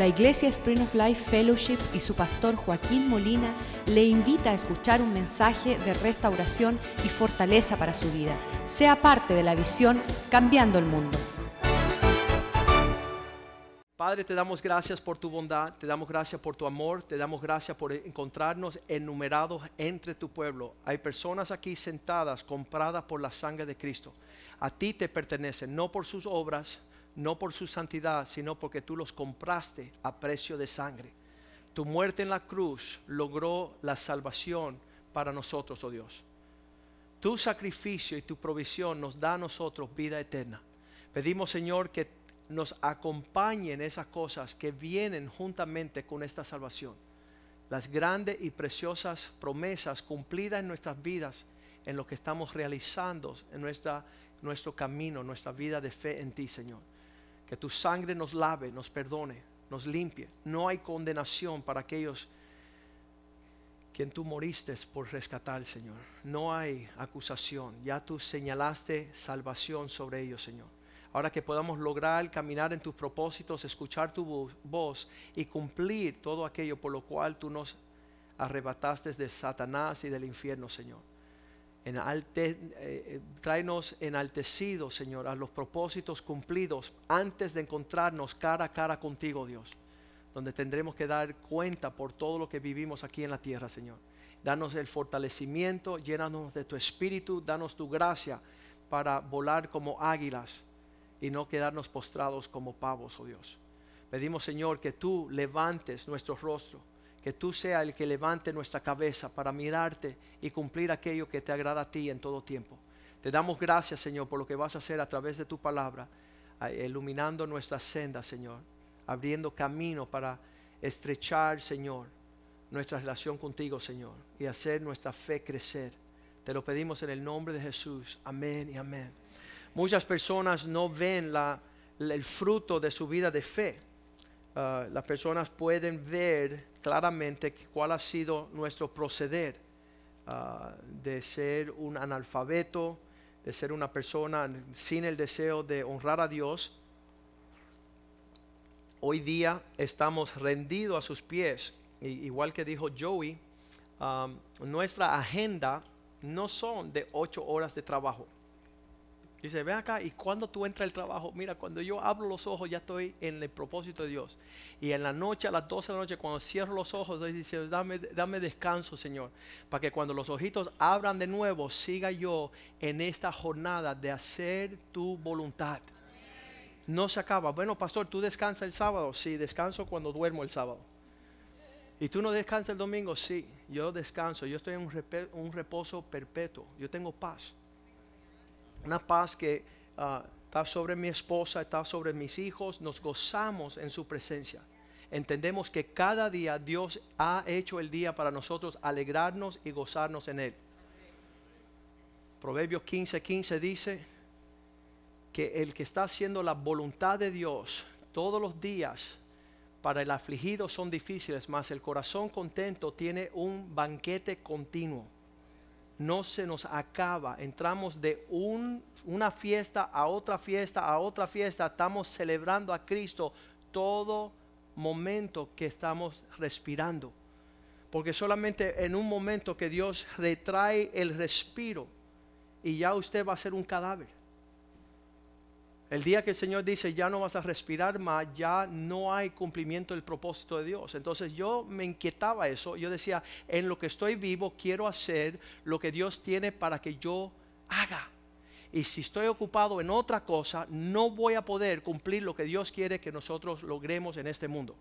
La Iglesia Spring of Life Fellowship y su pastor Joaquín Molina le invita a escuchar un mensaje de restauración y fortaleza para su vida. Sea parte de la visión Cambiando el Mundo. Padre, te damos gracias por tu bondad, te damos gracias por tu amor, te damos gracias por encontrarnos enumerados entre tu pueblo. Hay personas aquí sentadas, compradas por la sangre de Cristo. A ti te pertenecen, no por sus obras, no por su santidad, sino porque tú los compraste a precio de sangre. Tu muerte en la cruz logró la salvación para nosotros, oh Dios. Tu sacrificio y tu provisión nos da a nosotros vida eterna. Pedimos, Señor, que nos acompañen esas cosas que vienen juntamente con esta salvación. Las grandes y preciosas promesas cumplidas en nuestras vidas, en lo que estamos realizando en nuestro camino, nuestra vida de fe en ti, Señor. Que tu sangre nos lave, nos perdone, nos limpie. No hay condenación para aquellos quien tú moriste por rescatar, Señor. No hay acusación. Ya tú señalaste salvación sobre ellos, Señor. Ahora que podamos lograr caminar en tus propósitos, escuchar tu voz y cumplir todo aquello por lo cual tú nos arrebataste de Satanás y del infierno, Señor en alte, eh, tráenos enaltecidos, Señor, a los propósitos cumplidos antes de encontrarnos cara a cara contigo, Dios, donde tendremos que dar cuenta por todo lo que vivimos aquí en la tierra, Señor. Danos el fortalecimiento, llénanos de tu espíritu, danos tu gracia para volar como águilas y no quedarnos postrados como pavos, oh Dios. Pedimos, Señor, que tú levantes nuestro rostro que tú seas el que levante nuestra cabeza para mirarte y cumplir aquello que te agrada a ti en todo tiempo. Te damos gracias, Señor, por lo que vas a hacer a través de tu palabra, iluminando nuestra senda, Señor, abriendo camino para estrechar, Señor, nuestra relación contigo, Señor, y hacer nuestra fe crecer. Te lo pedimos en el nombre de Jesús. Amén y amén. Muchas personas no ven el fruto de su vida de fe Ah, las personas pueden ver claramente cuál ha sido nuestro proceder ah, de ser un analfabeto, de ser una persona sin el deseo de honrar a Dios. Hoy día estamos rendidos a sus pies, igual que dijo Joey, ah, nuestra agenda no son de ocho horas de trabajo Dice, ven acá, y cuando tú entras al trabajo, mira, cuando yo abro los ojos ya estoy en el propósito de Dios. Y en la noche, a las 12 de la noche, cuando cierro los ojos, dice, dame, dame descanso, Señor, para que cuando los ojitos abran de nuevo, siga yo en esta jornada de hacer tu voluntad. No se acaba. Bueno, pastor, ¿tú descansas el sábado? Sí, descanso cuando duermo el sábado. ¿Y tú no descansas el domingo? Sí, yo descanso. Yo estoy en un reposo perpetuo. Yo tengo paz una paz que ah, está sobre mi esposa, está sobre mis hijos, nos gozamos en su presencia. Entendemos que cada día Dios ha hecho el día para nosotros alegrarnos y gozarnos en él. Proverbios 15:15 15 dice que el que está haciendo la voluntad de Dios todos los días para el afligido son difíciles, mas el corazón contento tiene un banquete continuo no se nos acaba. Entramos de una fiesta a otra fiesta, a otra fiesta. Estamos celebrando a Cristo todo momento que estamos respirando. Porque solamente en un momento que Dios retrae el respiro y ya usted va a ser un cadáver. El día que el Señor dice, ya no vas a respirar más, ya no hay cumplimiento del propósito de Dios. Entonces yo me inquietaba eso. Yo decía, en lo que estoy vivo, quiero hacer lo que Dios tiene para que yo haga. Y si estoy ocupado en otra cosa, no voy a poder cumplir lo que Dios quiere que nosotros logremos en este mundo.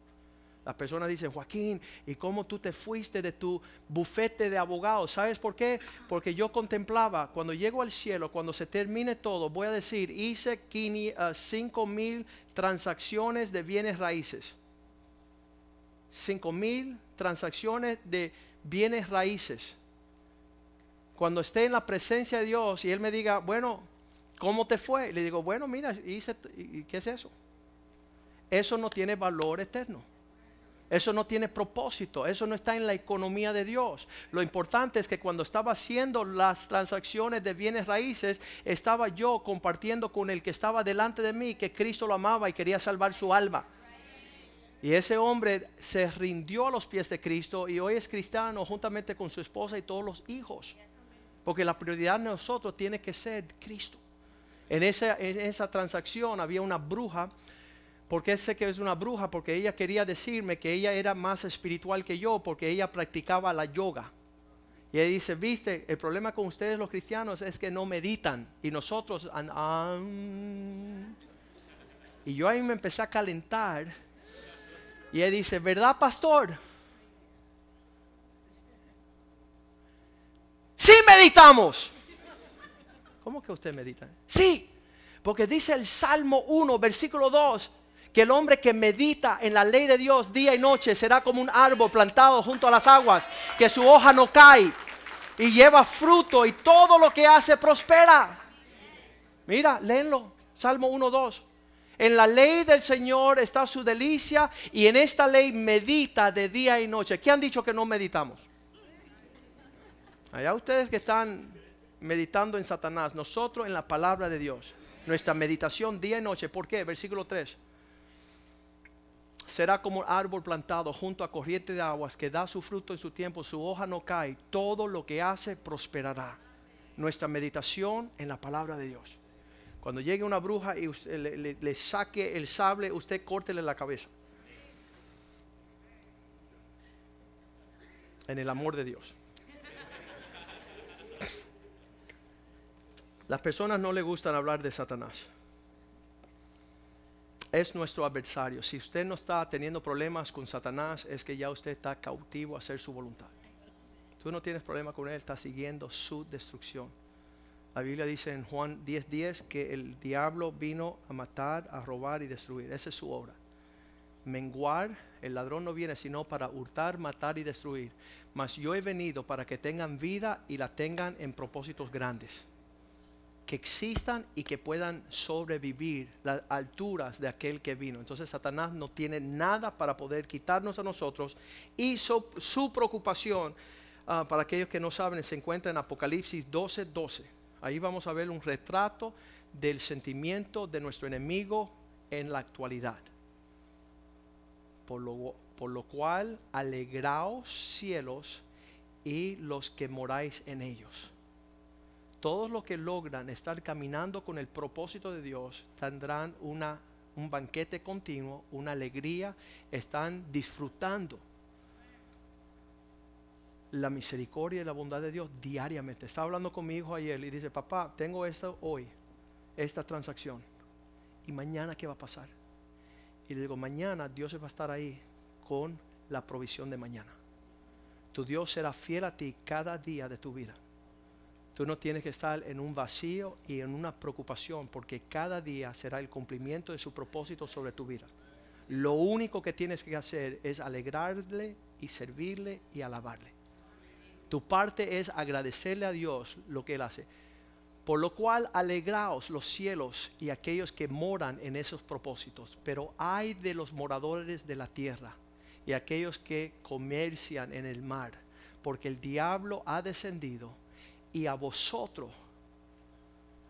Las personas dicen, Joaquín, ¿y cómo tú te fuiste de tu bufete de abogados? ¿Sabes por qué? Porque yo contemplaba, cuando llego al cielo, cuando se termine todo, voy a decir, hice 5 uh, mil transacciones de bienes raíces. 5 mil transacciones de bienes raíces. Cuando esté en la presencia de Dios y Él me diga, bueno, ¿cómo te fue? Le digo, bueno, mira, hice, ¿y qué es eso? Eso no tiene valor eterno. Eso no tiene propósito, eso no está en la economía de Dios. Lo importante es que cuando estaba haciendo las transacciones de bienes raíces, estaba yo compartiendo con el que estaba delante de mí que Cristo lo amaba y quería salvar su alma. Y ese hombre se rindió a los pies de Cristo y hoy es cristiano juntamente con su esposa y todos los hijos. Porque la prioridad de nosotros tiene que ser Cristo. En esa, en esa transacción había una bruja. ¿Por qué sé que es una bruja? Porque ella quería decirme que ella era más espiritual que yo, porque ella practicaba la yoga. Y ella dice, viste, el problema con ustedes los cristianos es que no meditan. Y nosotros... y yo ahí me empecé a calentar y él dice, ¿verdad, pastor? Sí meditamos. ¿Cómo que usted medita? Sí, porque dice el Salmo 1, versículo 2, que el hombre que medita en la ley de Dios día y noche será como un árbol plantado junto a las aguas, que su hoja no cae y lleva fruto y todo lo que hace prospera. Mira, léenlo, Salmo 1, 2. En la ley del Señor está su delicia y en esta ley medita de día y noche. ¿Qué han dicho que no meditamos? Allá ustedes que están meditando en Satanás, nosotros en la palabra de Dios. Nuestra meditación día y noche. ¿Por qué? Versículo 3. Será como árbol plantado junto a corriente de aguas que da su fruto en su tiempo, su hoja no cae, todo lo que hace prosperará. Nuestra meditación en la palabra de Dios. Cuando llegue una bruja y le, saque el sable, usted córtele la cabeza. En el amor de Dios. Las personas no le gustan hablar de Satanás. Es nuestro adversario. Si usted no está teniendo problemas con Satanás, es que ya usted está cautivo a hacer su voluntad. Tú no tienes problema con él, está siguiendo su destrucción. La Biblia dice en Juan 10:10 que el diablo vino a matar, a robar y destruir. Esa es su obra. Menguar, el ladrón no viene sino para hurtar, matar y destruir. Mas yo he venido para que tengan vida y la tengan en propósitos grandes. Que existan y que puedan sobrevivir las alturas de aquel que vino. Entonces Satanás no tiene nada para poder quitarnos a nosotros. Y su, preocupación, ah, para aquellos que no saben, se encuentra en Apocalipsis 12:12. 12 Ahí vamos a ver un retrato del sentimiento de nuestro enemigo en la actualidad. Por lo, por lo cual, alegraos cielos y los que moráis en ellos. Todos los que logran estar caminando con el propósito de Dios tendrán una, un banquete continuo, una alegría, están disfrutando la misericordia y la bondad de Dios diariamente. Estaba hablando con mi hijo ayer y dice, papá, tengo esto hoy, esta transacción. ¿Y mañana qué va a pasar? Y le digo, mañana Dios va a estar ahí con la provisión de mañana. Tu Dios será fiel a ti cada día de tu vida. Tú no tienes que estar en un vacío y en una preocupación porque cada día será el cumplimiento de su propósito sobre tu vida. Lo único que tienes que hacer es alegrarle y servirle y alabarle. Tu parte es agradecerle a Dios lo que Él hace. Por lo cual alegraos los cielos y aquellos que moran en esos propósitos. Pero hay de los moradores de la tierra y aquellos que comercian en el mar. Porque el diablo ha descendido y a vosotros,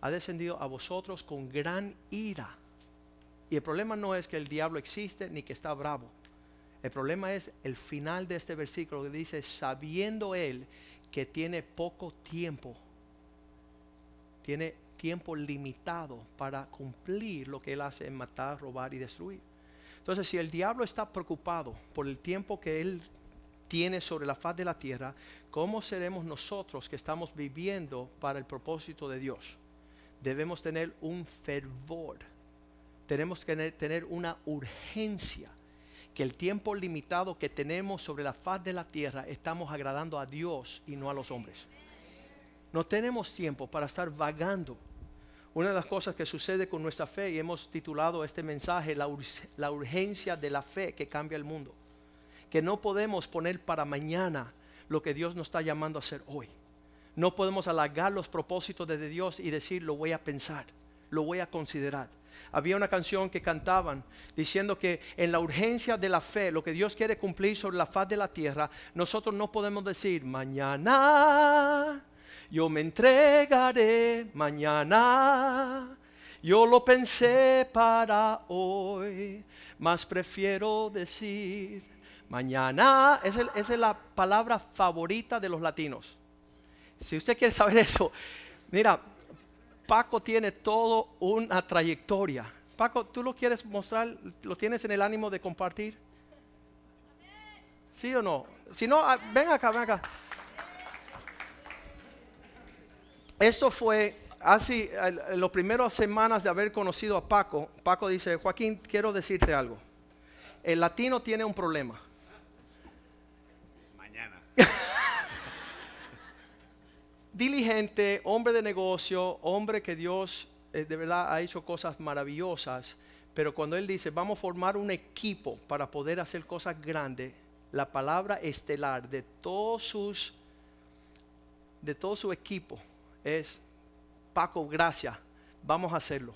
ha descendido a vosotros con gran ira. Y el problema no es que el diablo existe ni que está bravo. El problema es el final de este versículo que dice, sabiendo él que tiene poco tiempo, tiene tiempo limitado para cumplir lo que él hace en matar, robar y destruir. Entonces, si el diablo está preocupado por el tiempo que él tiene sobre la faz de la tierra, ¿cómo seremos nosotros que estamos viviendo para el propósito de Dios? Debemos tener un fervor, tenemos que tener una urgencia que el tiempo limitado que tenemos sobre la faz de la tierra estamos agradando a Dios y no a los hombres. No tenemos tiempo para estar vagando. Una de las cosas que sucede con nuestra fe, y hemos titulado este mensaje, la, la urgencia de la fe que cambia el mundo. Que no podemos poner para mañana lo que Dios nos está llamando a hacer hoy. No podemos halagar los propósitos de Dios y decir, lo voy a pensar, lo voy a considerar había una canción que cantaban diciendo que en la urgencia de la fe, lo que Dios quiere cumplir sobre la faz de la tierra, nosotros no podemos decir mañana yo me entregaré, mañana Yo lo pensé para hoy, mas prefiero decir mañana. Esa es la palabra favorita de los latinos. Si usted quiere saber eso, mira, Paco tiene todo una trayectoria. Paco, ¿tú lo quieres mostrar? ¿Lo tienes en el ánimo de compartir? ¿Sí o no? Si no, ah, ven acá, ven acá. Esto fue así, en las primeras semanas de haber conocido a Paco. Paco dice, Joaquín, quiero decirte algo. El latino tiene un problema. Mañana. Diligente, hombre de negocio, hombre que Dios eh, de verdad ha hecho cosas maravillosas, pero cuando Él dice, vamos a formar un equipo para poder hacer cosas grandes, la palabra estelar de todos sus, de todo su equipo es, Paco, gracias, vamos a hacerlo.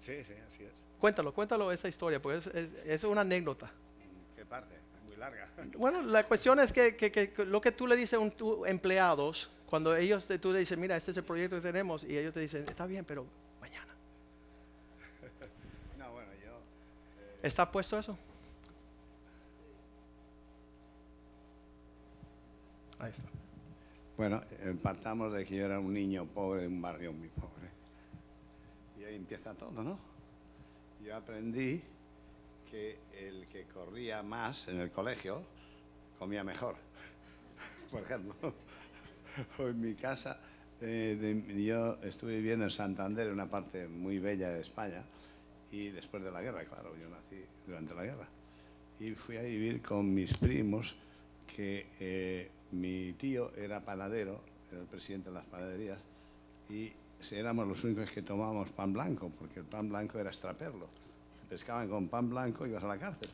Sí, sí, así es. Cuéntalo, cuéntalo esa historia, porque es, es- es una anécdota. ¿Qué parte? Larga. Bueno, la cuestión es que, que- que lo que tú le dices a un- tus empleados, cuando ellos te- tú le dices, mira, este es el proyecto que tenemos, y ellos te dicen, está bien, pero mañana. No, bueno, yo. ¿Está puesto eso? Ahí está. Bueno, eh, partamos de que yo era un niño pobre de un barrio muy pobre. Y ahí empieza todo, ¿no? Yo aprendí que el que corría más en el colegio comía mejor. Por ejemplo, o en mi casa, eh, yo estuve viviendo en Santander, una parte muy bella de España, y después de la guerra, claro, yo nací durante la guerra. Y fui a vivir con mis primos, que eh, mi tío era panadero, era el presidente de las panaderías, y éramos los únicos que tomábamos pan blanco, porque el pan blanco era extraperlo. Pescaban con pan blanco ibas a la cárcel.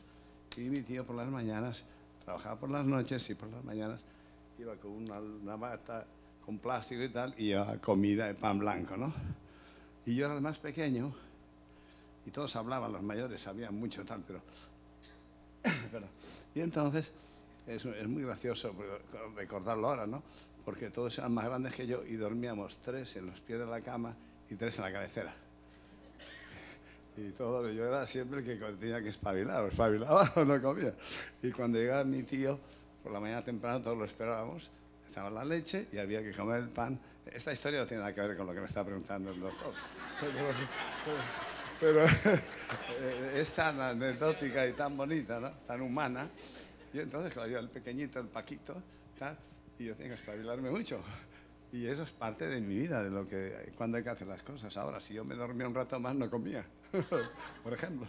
Y mi tío por las mañanas, trabajaba por las noches y por las mañanas iba con una, bata con plástico y tal, y llevaba comida de pan blanco, ¿no? Y yo era el más pequeño, y todos hablaban, los mayores sabían mucho tal, pero... Y entonces, es, es muy gracioso recordarlo ahora, ¿no? Porque todos eran más grandes que yo y dormíamos tres en los pies de la cama y tres en la cabecera. Y todo, yo era siempre que tenía que espabilar, o espabilaba o no comía. Y cuando llegaba mi tío, por la mañana temprano todos lo esperábamos, estaba la leche y había que comer el pan. Esta historia no tiene nada que ver con lo que me está preguntando el doctor. Pero, es tan anecdótica y tan bonita, ¿no? Tan humana. Y entonces, claro, yo el pequeñito, el Paquito, y yo tengo que espabilarme mucho. Y eso es parte de mi vida, de lo que cuando hay que hacer las cosas. Ahora, si yo me dormía un rato más, no comía, por ejemplo.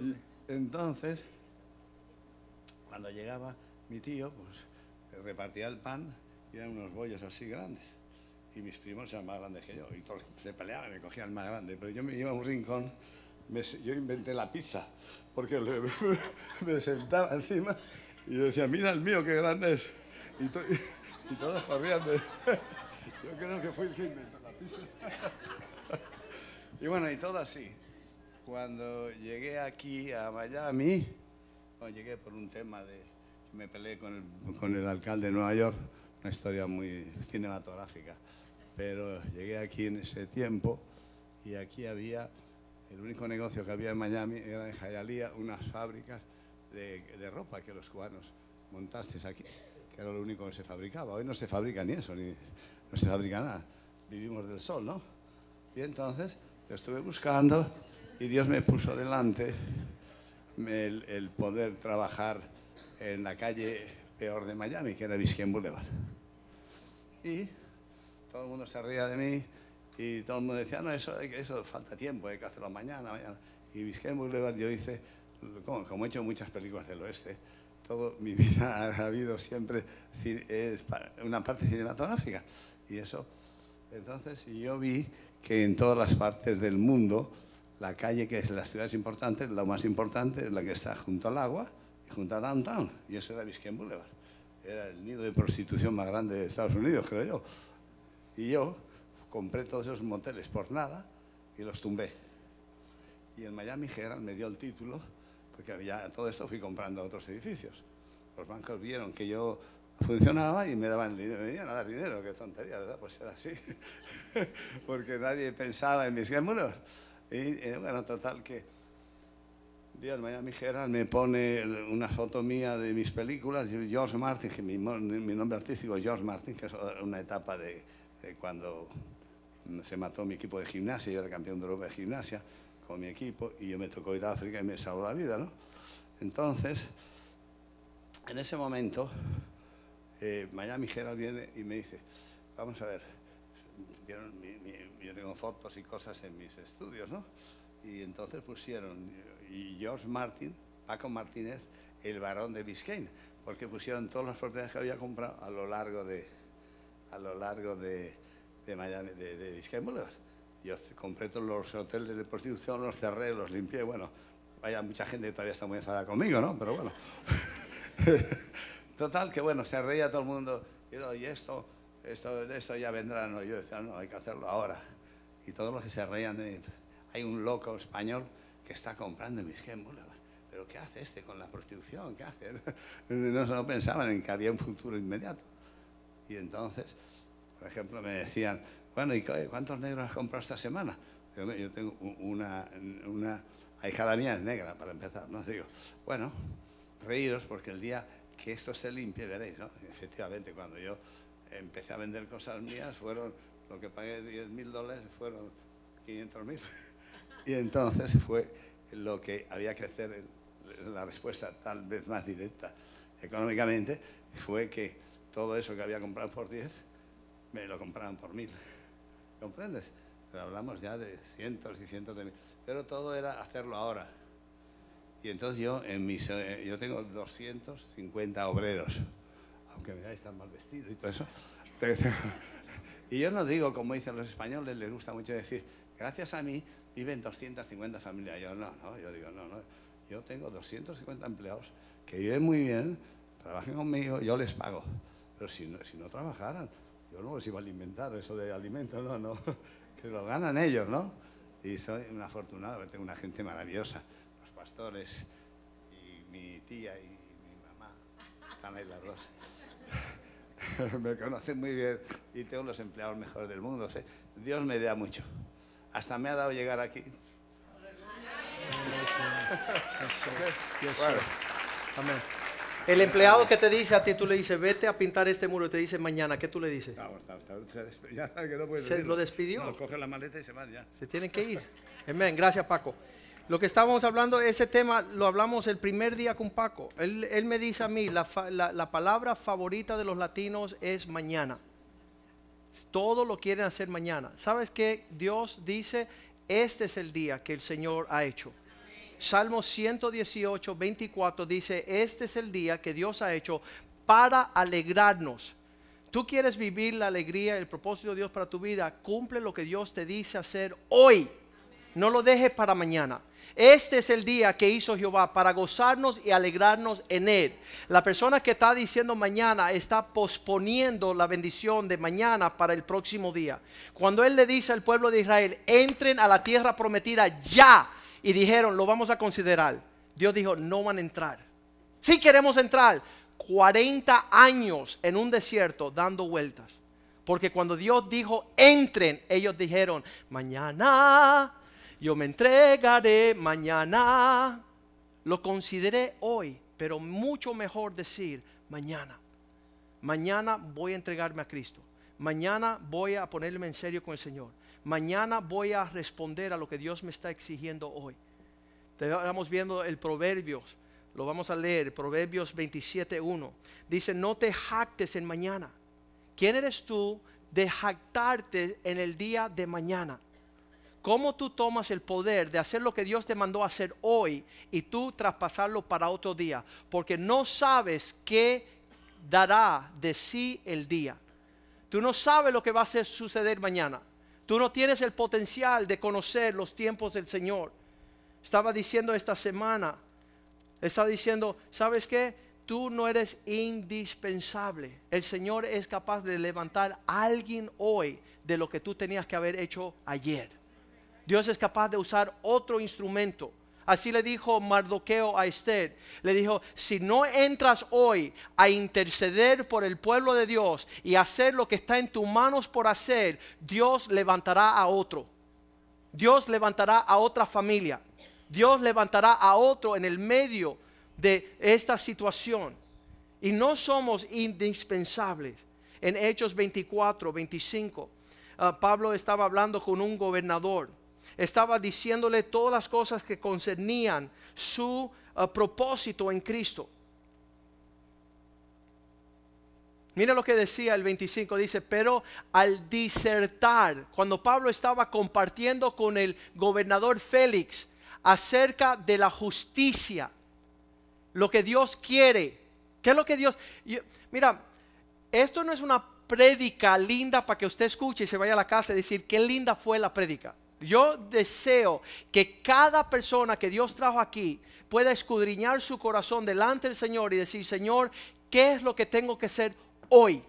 Y entonces, cuando llegaba mi tío, pues repartía el pan y eran unos bollos así grandes. Y mis primos eran más grandes que yo. Y todos se peleaban y me cogían el más grande. Pero yo me iba a un rincón, me yo inventé la pizza, porque le- me sentaba encima y decía, mira el mío, qué grande es. Y, y todos corrían. de- yo creo que fue el que inventó la pizza. y bueno, y todo así. Cuando llegué aquí a Miami, bueno, llegué por un tema de que me peleé con el, con el alcalde de Nueva York, una historia muy cinematográfica. Pero llegué aquí en ese tiempo y aquí había, el único negocio que había en Miami era en Hialeah, unas fábricas de, de ropa que los cubanos montasteis aquí, que era lo único que se fabricaba. Hoy no se fabrica ni eso, ni no se fabrica nada. Vivimos del sol, ¿no? Y entonces yo estuve buscando y Dios me puso delante el, el poder trabajar en la calle peor de Miami, que era Biscayne Boulevard. Y todo el mundo se reía de mí y todo el mundo decía, no, eso, eso falta tiempo, hay que hacerlo mañana, mañana. Y Biscayne Boulevard yo hice, como, como he hecho muchas películas del oeste, toda mi vida ha habido siempre una parte cinematográfica. Y eso, entonces yo vi que en todas las partes del mundo, la calle que es las ciudades importantes, la más importante es la que está junto al agua y junto a Downtown. Y eso era Biscayne Boulevard. Era el nido de prostitución más grande de Estados Unidos, creo yo. Y yo compré todos esos moteles por nada y los tumbé. Y el Miami Herald me dio el título, porque ya todo esto fui comprando otros edificios. Los bancos vieron que yo funcionaba y me daban dinero, me venían a dar dinero, qué tontería, ¿verdad? Pues era así, porque nadie pensaba en mis gémulos. Y eh, bueno, total que día el Miami Herald me pone una foto mía de mis películas, George Martin, que mi, mi nombre artístico es George Martin, que es una etapa de, de cuando se mató mi equipo de gimnasia, yo era campeón de Europa de gimnasia con mi equipo y yo me tocó ir a África y me salvó la vida, ¿no? Entonces, en ese momento, eh, Miami Herald viene y me dice, vamos a ver, yo tengo fotos y cosas en mis estudios, ¿no? Y entonces pusieron, y George Martin, Paco Martínez, el varón de Biscayne, porque pusieron todas las propiedades que había comprado a lo largo de, a lo largo de, de Miami, de, de Biscayne Boulevard. Yo compré todos los hoteles de prostitución, los cerré, los limpié, bueno, vaya mucha gente todavía está muy enfadada conmigo, ¿no? Pero bueno. Total, que bueno, se reía todo el mundo. Y, no, y esto, esto, de esto ya vendrá. ¿no? Yo decía, no, hay que hacerlo ahora. Y todos los que se reían hay un loco español que está comprando mis Boulevard. ¿Pero qué hace este con la prostitución? ¿Qué hace? No, no pensaban en que había un futuro inmediato. Y entonces, por ejemplo, me decían, bueno, ¿y cu- cuántos negros has comprado esta semana? Digo, "Mira, yo tengo una, una ahijada mía es negra, para empezar, ¿no? Digo, bueno, reíros porque el día que esto se limpie veréis, ¿no? Efectivamente, cuando yo empecé a vender cosas mías, fueron, lo que pagué 10 mil dólares fueron 500 mil. Y entonces fue lo que había que hacer, la respuesta tal vez más directa económicamente, fue que todo eso que había comprado por 10, me lo compraban por mil. ¿Comprendes? Pero hablamos ya de cientos y cientos de mil. Pero todo era hacerlo ahora. Y entonces yo, en mis, yo tengo 250 obreros, aunque me veáis tan mal vestido y todo eso. Y yo no digo, como dicen los españoles, les gusta mucho decir, gracias a mí viven 250 familias. Yo no, no, yo digo, no, no. Yo tengo 250 empleados que viven muy bien, trabajan conmigo, yo les pago. Pero si no, si no trabajaran, yo no los iba a alimentar, eso de alimento, no, no. Que lo ganan ellos, ¿no? Y soy un afortunado, que tengo una gente maravillosa. Los pastores y mi tía y mi mamá, están ahí las dos. me conocen muy bien y tengo los empleados mejores del mundo. Dios me da mucho. Hasta me ha dado llegar aquí. Amén. El empleado que te dice a ti, tú le dices, vete a pintar este muro, y te dice mañana, ¿qué tú le dices? No, está- está- se desp- ya que no ¿Se lo despidió? No, coge la maleta y se van ya. Se tienen que ir. Amén. Gracias, Paco. Lo que estábamos hablando, ese tema lo hablamos el primer día con Paco. Él, él me dice a mí, la, la- la palabra favorita de los latinos es mañana. Todo lo quieren hacer mañana. ¿Sabes qué? Dios dice, este es el día que el Señor ha hecho. Salmo 118, 24 dice, este es el día que Dios ha hecho para alegrarnos. Tú quieres vivir la alegría, el propósito de Dios para tu vida, cumple lo que Dios te dice hacer hoy. No lo dejes para mañana. Este es el día que hizo Jehová para gozarnos y alegrarnos en él. La persona que está diciendo mañana está posponiendo la bendición de mañana para el próximo día. Cuando él le dice al pueblo de Israel, entren a la tierra prometida ya, y dijeron, lo vamos a considerar. Dios dijo, no van a entrar. Si queremos entrar, 40 años en un desierto dando vueltas. Porque cuando Dios dijo, entren, ellos dijeron, mañana yo me entregaré, mañana. Lo consideré hoy, pero mucho mejor decir, mañana. Mañana voy a entregarme a Cristo. Mañana voy a ponerme en serio con el Señor. Mañana voy a responder a lo que Dios me está exigiendo hoy. Estamos viendo el Proverbios, lo vamos a leer, Proverbios 27.1. Dice, no te jactes en mañana. ¿Quién eres tú de jactarte en el día de mañana? ¿Cómo tú tomas el poder de hacer lo que Dios te mandó hacer hoy y tú traspasarlo para otro día? Porque no sabes qué dará de sí el día. Tú no sabes lo que va a suceder mañana. Tú no tienes el potencial de conocer los tiempos del Señor. Estaba diciendo esta semana, estaba diciendo, ¿sabes qué? Tú no eres indispensable. El Señor es capaz de levantar a alguien hoy de lo que tú tenías que haber hecho ayer. Dios es capaz de usar otro instrumento. Así le dijo Mardoqueo a Esther. Le dijo, si no entras hoy a interceder por el pueblo de Dios y hacer lo que está en tus manos por hacer, Dios levantará a otro. Dios levantará a otra familia. Dios levantará a otro en el medio de esta situación. Y no somos indispensables. En Hechos 24, 25, ah, Pablo estaba hablando con un gobernador estaba diciéndole todas las cosas que concernían su uh, propósito en Cristo. Mira lo que decía el 25, dice, pero al disertar, cuando Pablo estaba compartiendo con el gobernador Félix acerca de la justicia, lo que Dios quiere, ¿qué es lo que Dios... mira, esto no es una prédica linda para que usted escuche y se vaya a la casa y decir, qué linda fue la prédica. Yo deseo que cada persona que Dios trajo aquí pueda escudriñar su corazón delante del Señor y decir, Señor, ¿qué es lo que tengo que hacer hoy?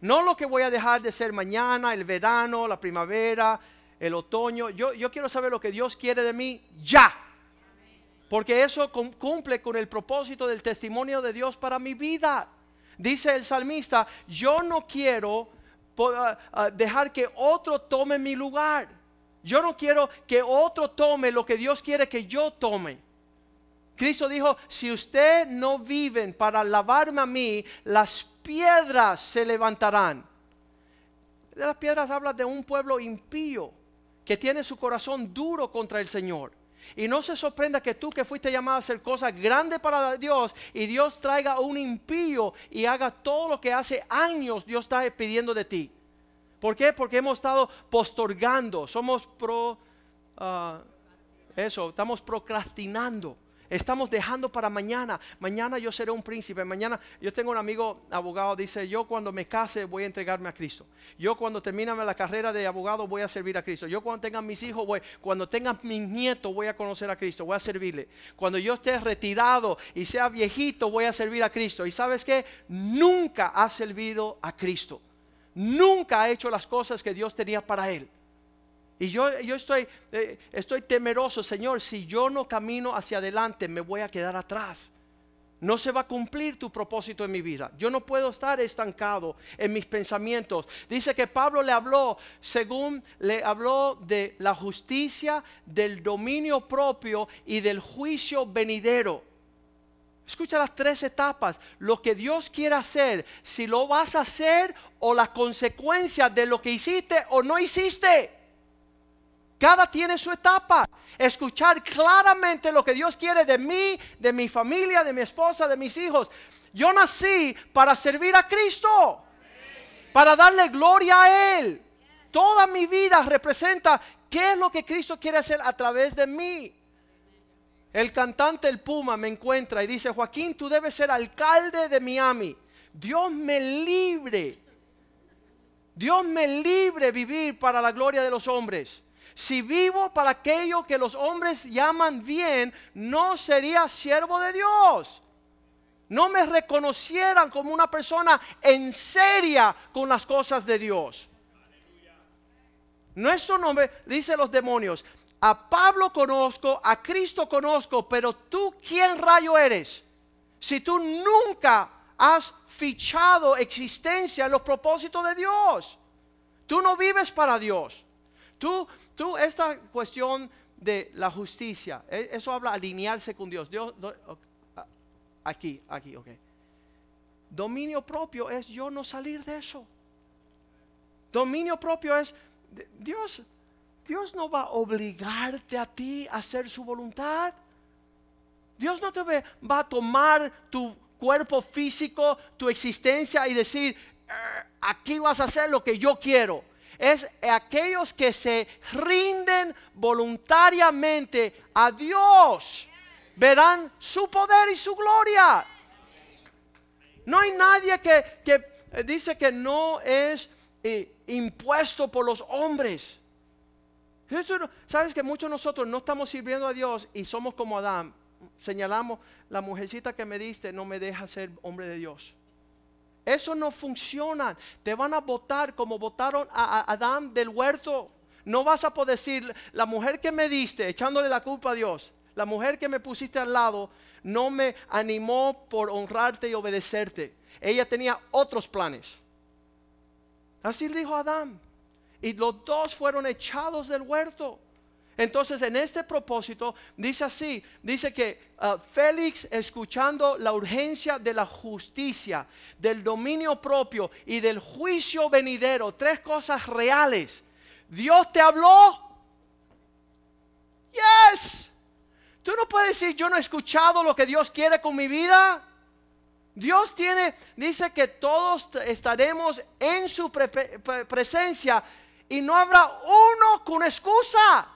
No lo que voy a dejar de ser mañana, el verano, la primavera, el otoño. Yo, yo quiero saber lo que Dios quiere de mí ya. Porque eso cumple con el propósito del testimonio de Dios para mi vida. Dice el salmista, yo no quiero dejar que otro tome mi lugar. Yo no quiero que otro tome lo que Dios quiere que yo tome. Cristo dijo, si usted no viven para lavarme a mí, las piedras se levantarán. De las piedras habla de un pueblo impío que tiene su corazón duro contra el Señor. Y no se sorprenda que tú que fuiste llamado a hacer cosas grandes para Dios y Dios traiga un impío y haga todo lo que hace años Dios está pidiendo de ti. ¿Por qué? Porque hemos estado postorgando, somos pro... Ah, eso, estamos procrastinando. Estamos dejando para mañana. Mañana yo seré un príncipe. Mañana yo tengo un amigo abogado, dice, yo cuando me case voy a entregarme a Cristo. Yo cuando termine la carrera de abogado voy a servir a Cristo. Yo cuando tenga mis hijos, voy, cuando tenga mis nietos voy a conocer a Cristo, voy a servirle. Cuando yo esté retirado y sea viejito voy a servir a Cristo. Y sabes qué? Nunca ha servido a Cristo nunca ha hecho las cosas que Dios tenía para él. Y yo, yo estoy, eh, estoy temeroso, Señor, si yo no camino hacia adelante, me voy a quedar atrás. No se va a cumplir tu propósito en mi vida. Yo no puedo estar estancado en mis pensamientos. Dice que Pablo le habló, según le habló de la justicia, del dominio propio y del juicio venidero. Escucha las tres etapas. Lo que Dios quiere hacer, si lo vas a hacer o las consecuencias de lo que hiciste o no hiciste. Cada tiene su etapa. Escuchar claramente lo que Dios quiere de mí, de mi familia, de mi esposa, de mis hijos. Yo nací para servir a Cristo, para darle gloria a Él. Toda mi vida representa qué es lo que Cristo quiere hacer a través de mí. El cantante El Puma me encuentra y dice, Joaquín, tú debes ser alcalde de Miami. Dios me libre. Dios me libre vivir para la gloria de los hombres. Si vivo para aquello que los hombres llaman bien, no sería siervo de Dios. No me reconocieran como una persona en seria con las cosas de Dios. Nuestro nombre, dice los demonios, a Pablo conozco, a Cristo conozco, pero tú quién rayo eres? Si tú nunca has fichado existencia en los propósitos de Dios. Tú no vives para Dios. Tú, tú, esta cuestión de la justicia, e, eso habla alinearse con Dios. Dios, aquí, aquí, ok. Dominio propio es yo no salir de eso. Dominio propio es Dios Dios no va a obligarte a ti a hacer su voluntad. Dios no te va a tomar tu cuerpo físico, tu existencia y decir, eh, aquí vas a hacer lo que yo quiero. Es aquellos que se rinden voluntariamente a Dios. Verán su poder y su gloria. No hay nadie que, dice que no es eh, impuesto por los hombres. Sabes que muchos de nosotros no estamos sirviendo a Dios y somos como Adán. Señalamos, la mujercita que me diste no me deja ser hombre de Dios. Eso no funciona. Te van a votar como votaron a Adán del huerto. No vas a poder decir, la mujer que me diste, echándole la culpa a Dios, la mujer que me pusiste al lado, no me animó por honrarte y obedecerte. Ella tenía otros planes. Así dijo Adán. Y los dos fueron echados del huerto. Entonces, en este propósito, dice así, dice que uh, Félix, escuchando la urgencia de la justicia, del dominio propio y del juicio venidero, tres cosas reales. Dios te habló. Yes. Tú no puedes decir, yo no he escuchado lo que Dios quiere con mi vida. Dios tiene, dice que todos estaremos en su presencia y no habrá uno con excusa.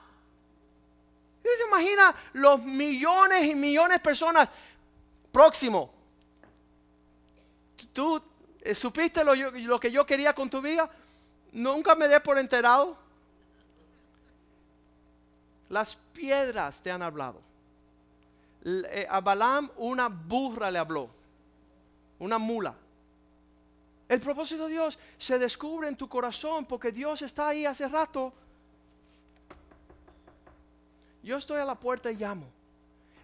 ¿Se imagina los millones y millones de personas próximo? ¿Tú eh, supiste lo, lo, que yo quería con tu vida? Nunca me dé por enterado. Las piedras te han hablado. Eh, a Balaam una burra le habló, una mula. El propósito de Dios se descubre en tu corazón porque Dios está ahí hace rato yo estoy a la puerta y llamo.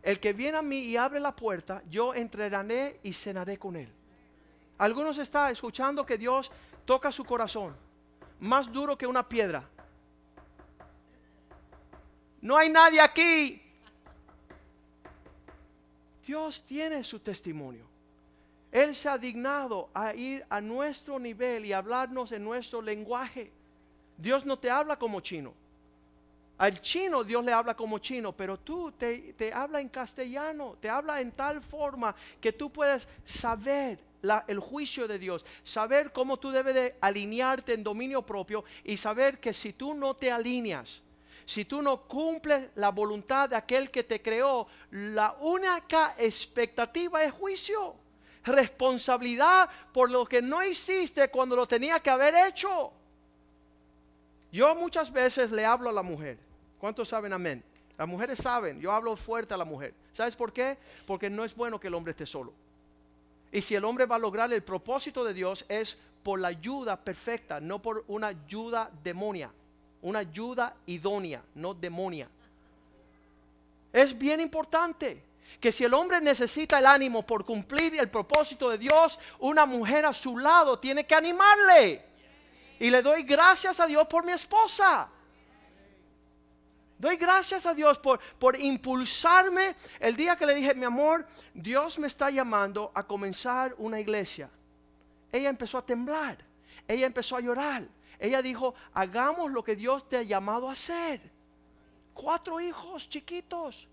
El que viene a mí y abre la puerta, yo entraré y cenaré con él. Algunos están escuchando que Dios toca su corazón, más duro que una piedra. No hay nadie aquí. Dios tiene su testimonio. Él se ha dignado a ir a nuestro nivel y hablarnos en nuestro lenguaje. Dios no te habla como chino. Al chino Dios le habla como chino, pero tú te, habla en castellano, te habla en tal forma que tú puedes saber el juicio de Dios, saber cómo tú debes de alinearte en dominio propio y saber que si tú no te alineas, si tú no cumples la voluntad de aquel que te creó, la única expectativa es juicio, responsabilidad por lo que no hiciste cuando lo tenía que haber hecho. Yo muchas veces le hablo a la mujer ¿Cuántos saben amén? Las mujeres saben, yo hablo fuerte a la mujer. ¿Sabes por qué? Porque no es bueno que el hombre esté solo. Y si el hombre va a lograr el propósito de Dios es por la ayuda perfecta, no por una ayuda demonia, una ayuda idónea, no demonia. Es bien importante que si el hombre necesita el ánimo por cumplir el propósito de Dios, una mujer a su lado tiene que animarle. Y le doy gracias a Dios por mi esposa. Doy gracias a Dios por, por impulsarme el día que le dije, mi amor, Dios me está llamando a comenzar una iglesia. Ella empezó a temblar, ella empezó a llorar. Ella dijo, hagamos lo que Dios te ha llamado a hacer. Cuatro hijos chiquitos,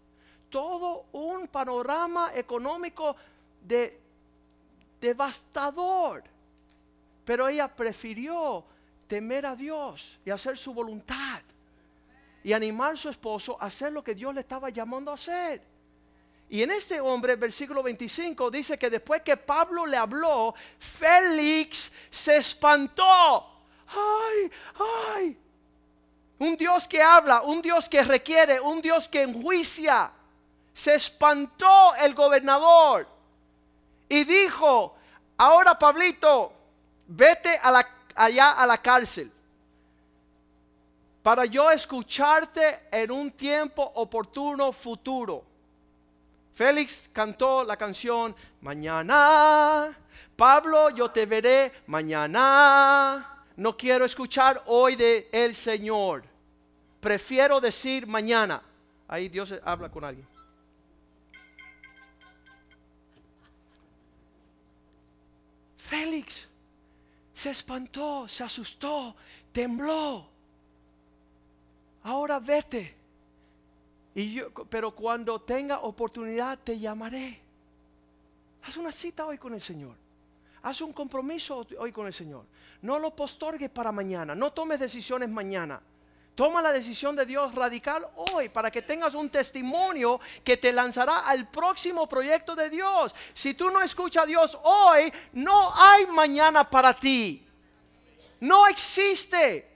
todo un panorama económico de, devastador. Pero ella prefirió temer a Dios y hacer su voluntad y animar a su esposo a hacer lo que Dios le estaba llamando a hacer. Y en este hombre, versículo 25, dice que después que Pablo le habló, Félix se espantó. Ay, ay. Un Dios que habla, un Dios que requiere, un Dios que enjuicia. Se espantó el gobernador y dijo, ahora Pablito, vete allá a la cárcel para yo escucharte en un tiempo oportuno futuro. Félix cantó la canción Mañana, Pablo, yo te veré mañana. No quiero escuchar hoy de el Señor. Prefiero decir mañana. Ahí Dios habla con alguien. Félix se espantó, se asustó, tembló ahora vete. Y yo, pero cuando tenga oportunidad te llamaré. Haz una cita hoy con el Señor. Haz un compromiso hoy con el Señor. No lo postorgues para mañana. No tomes decisiones mañana. Toma la decisión de Dios radical hoy para que tengas un testimonio que te lanzará al próximo proyecto de Dios. Si tú no escuchas a Dios hoy, no hay mañana para ti. No existe.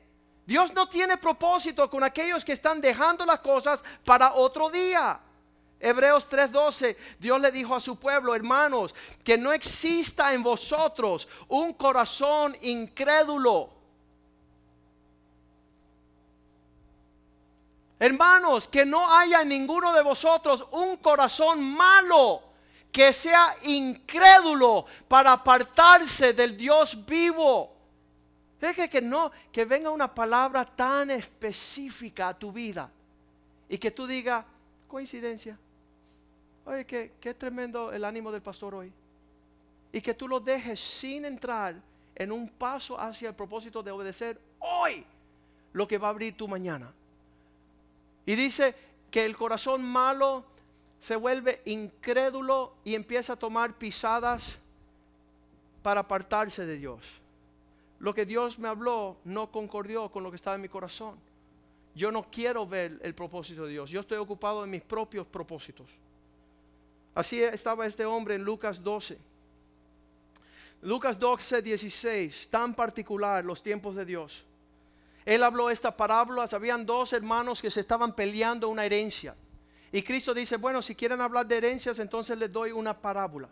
Dios no tiene propósito con aquellos que están dejando las cosas para otro día. Hebreos 3:12, Dios le dijo a su pueblo, hermanos, que no exista en vosotros un corazón incrédulo. Hermanos, que no haya en ninguno de vosotros un corazón malo que sea incrédulo para apartarse del Dios vivo. Es que, no, que venga una palabra tan específica a tu vida y que tú digas, coincidencia. Oye, que, qué tremendo el ánimo del pastor hoy. Y que tú lo dejes sin entrar en un paso hacia el propósito de obedecer hoy lo que va a abrir tu mañana. Y dice que el corazón malo se vuelve incrédulo y empieza a tomar pisadas para apartarse de Dios. Lo que Dios me habló no concordió con lo que estaba en mi corazón. Yo no quiero ver el propósito de Dios. Yo estoy ocupado en mis propios propósitos. Así estaba este hombre en Lucas 12. Lucas 12, 16, tan particular los tiempos de Dios. Él habló esta parábola, habían dos hermanos que se estaban peleando una herencia. Y Cristo dice, bueno, si quieren hablar de herencias, entonces les doy una parábola.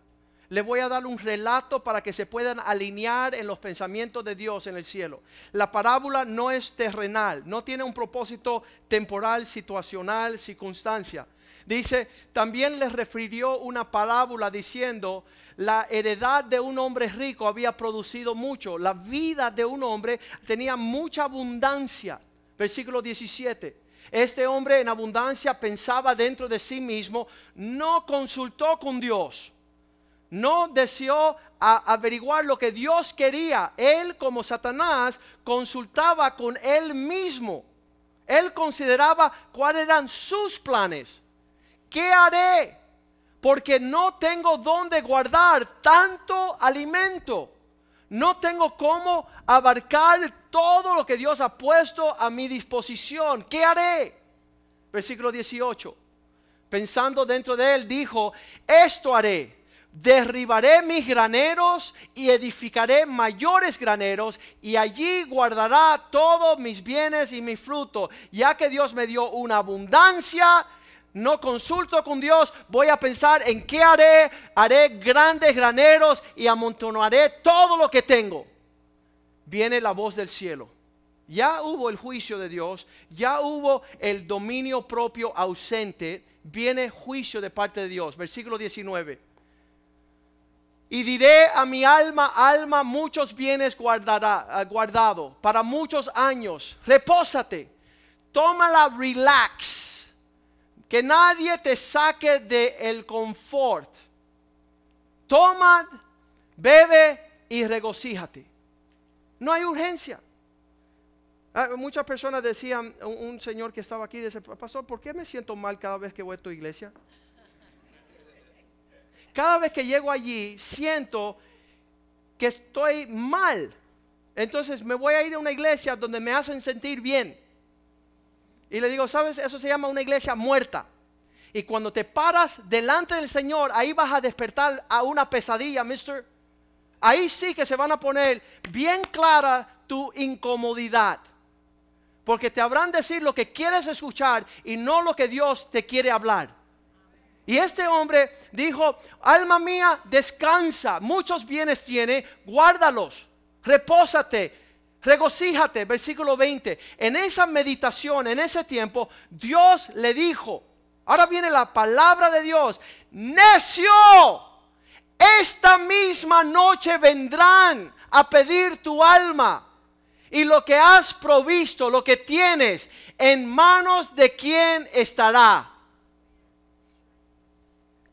Le voy a dar un relato para que se puedan alinear en los pensamientos de Dios en el cielo. La parábola no es terrenal, no tiene un propósito temporal, situacional, circunstancia. Dice, también les refirió una parábola diciendo, la heredad de un hombre rico había producido mucho, la vida de un hombre tenía mucha abundancia. Versículo 17. Este hombre en abundancia pensaba dentro de sí mismo, no consultó con Dios, no deseó averiguar lo que Dios quería. Él como Satanás consultaba con él mismo. Él consideraba cuáles eran sus planes. ¿Qué haré? Porque no tengo dónde guardar tanto alimento. No tengo cómo abarcar todo lo que Dios ha puesto a mi disposición. ¿Qué haré? Versículo 18. Pensando dentro de él, dijo, esto haré. Derribaré mis graneros y edificaré mayores graneros y allí guardará todos mis bienes y mi fruto, ya que Dios me dio una abundancia no consulto con Dios, voy a pensar en qué haré, haré grandes graneros y amontonaré todo lo que tengo. Viene la voz del cielo. Ya hubo el juicio de Dios, ya hubo el dominio propio ausente, viene juicio de parte de Dios. Versículo 19. Y diré a mi alma, alma, muchos bienes guardará, guardado para muchos años. Repósate, tómala relax que nadie te saque del el confort. Toma, bebe y regocíjate. No hay urgencia. Ah, muchas personas decían, un, señor que estaba aquí dice, pastor, ¿por qué me siento mal cada vez que voy a tu iglesia? Cada vez que llego allí siento que estoy mal. Entonces me voy a ir a una iglesia donde me hacen sentir bien. Y le digo, ¿sabes? Eso se llama una iglesia muerta. Y cuando te paras delante del Señor, ahí vas a despertar a una pesadilla, mister. Ahí sí que se van a poner bien clara tu incomodidad. Porque te habrán decir lo que quieres escuchar y no lo que Dios te quiere hablar. Y este hombre dijo, alma mía, descansa, muchos bienes tiene, guárdalos, repósate, regocíjate, versículo 20. En esa meditación, en ese tiempo, Dios le dijo, ahora viene la palabra de Dios, necio, esta misma noche vendrán a pedir tu alma. Y lo que has provisto, lo que tienes, en manos de quién estará.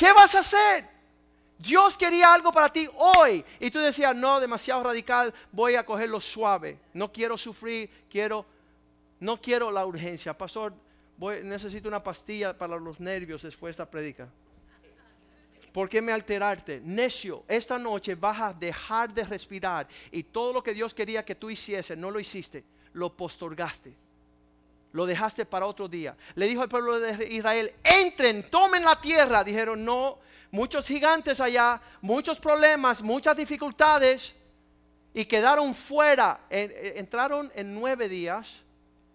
¿Qué vas a hacer? Dios quería algo para ti hoy y tú decías, no, demasiado radical, voy a cogerlo suave. No quiero sufrir, quiero, no quiero la urgencia. Pastor, voy, necesito una pastilla para los nervios después de esta predica. ¿Por qué me alterarte? Necio, esta noche vas a dejar de respirar y todo lo que Dios quería que tú hicieses, no lo hiciste, lo postorgaste. Lo dejaste para otro día. Le dijo al pueblo de Israel, entren, tomen la tierra. Dijeron, no, muchos gigantes allá, muchos problemas, muchas dificultades y quedaron fuera. Eh, entraron en nueve días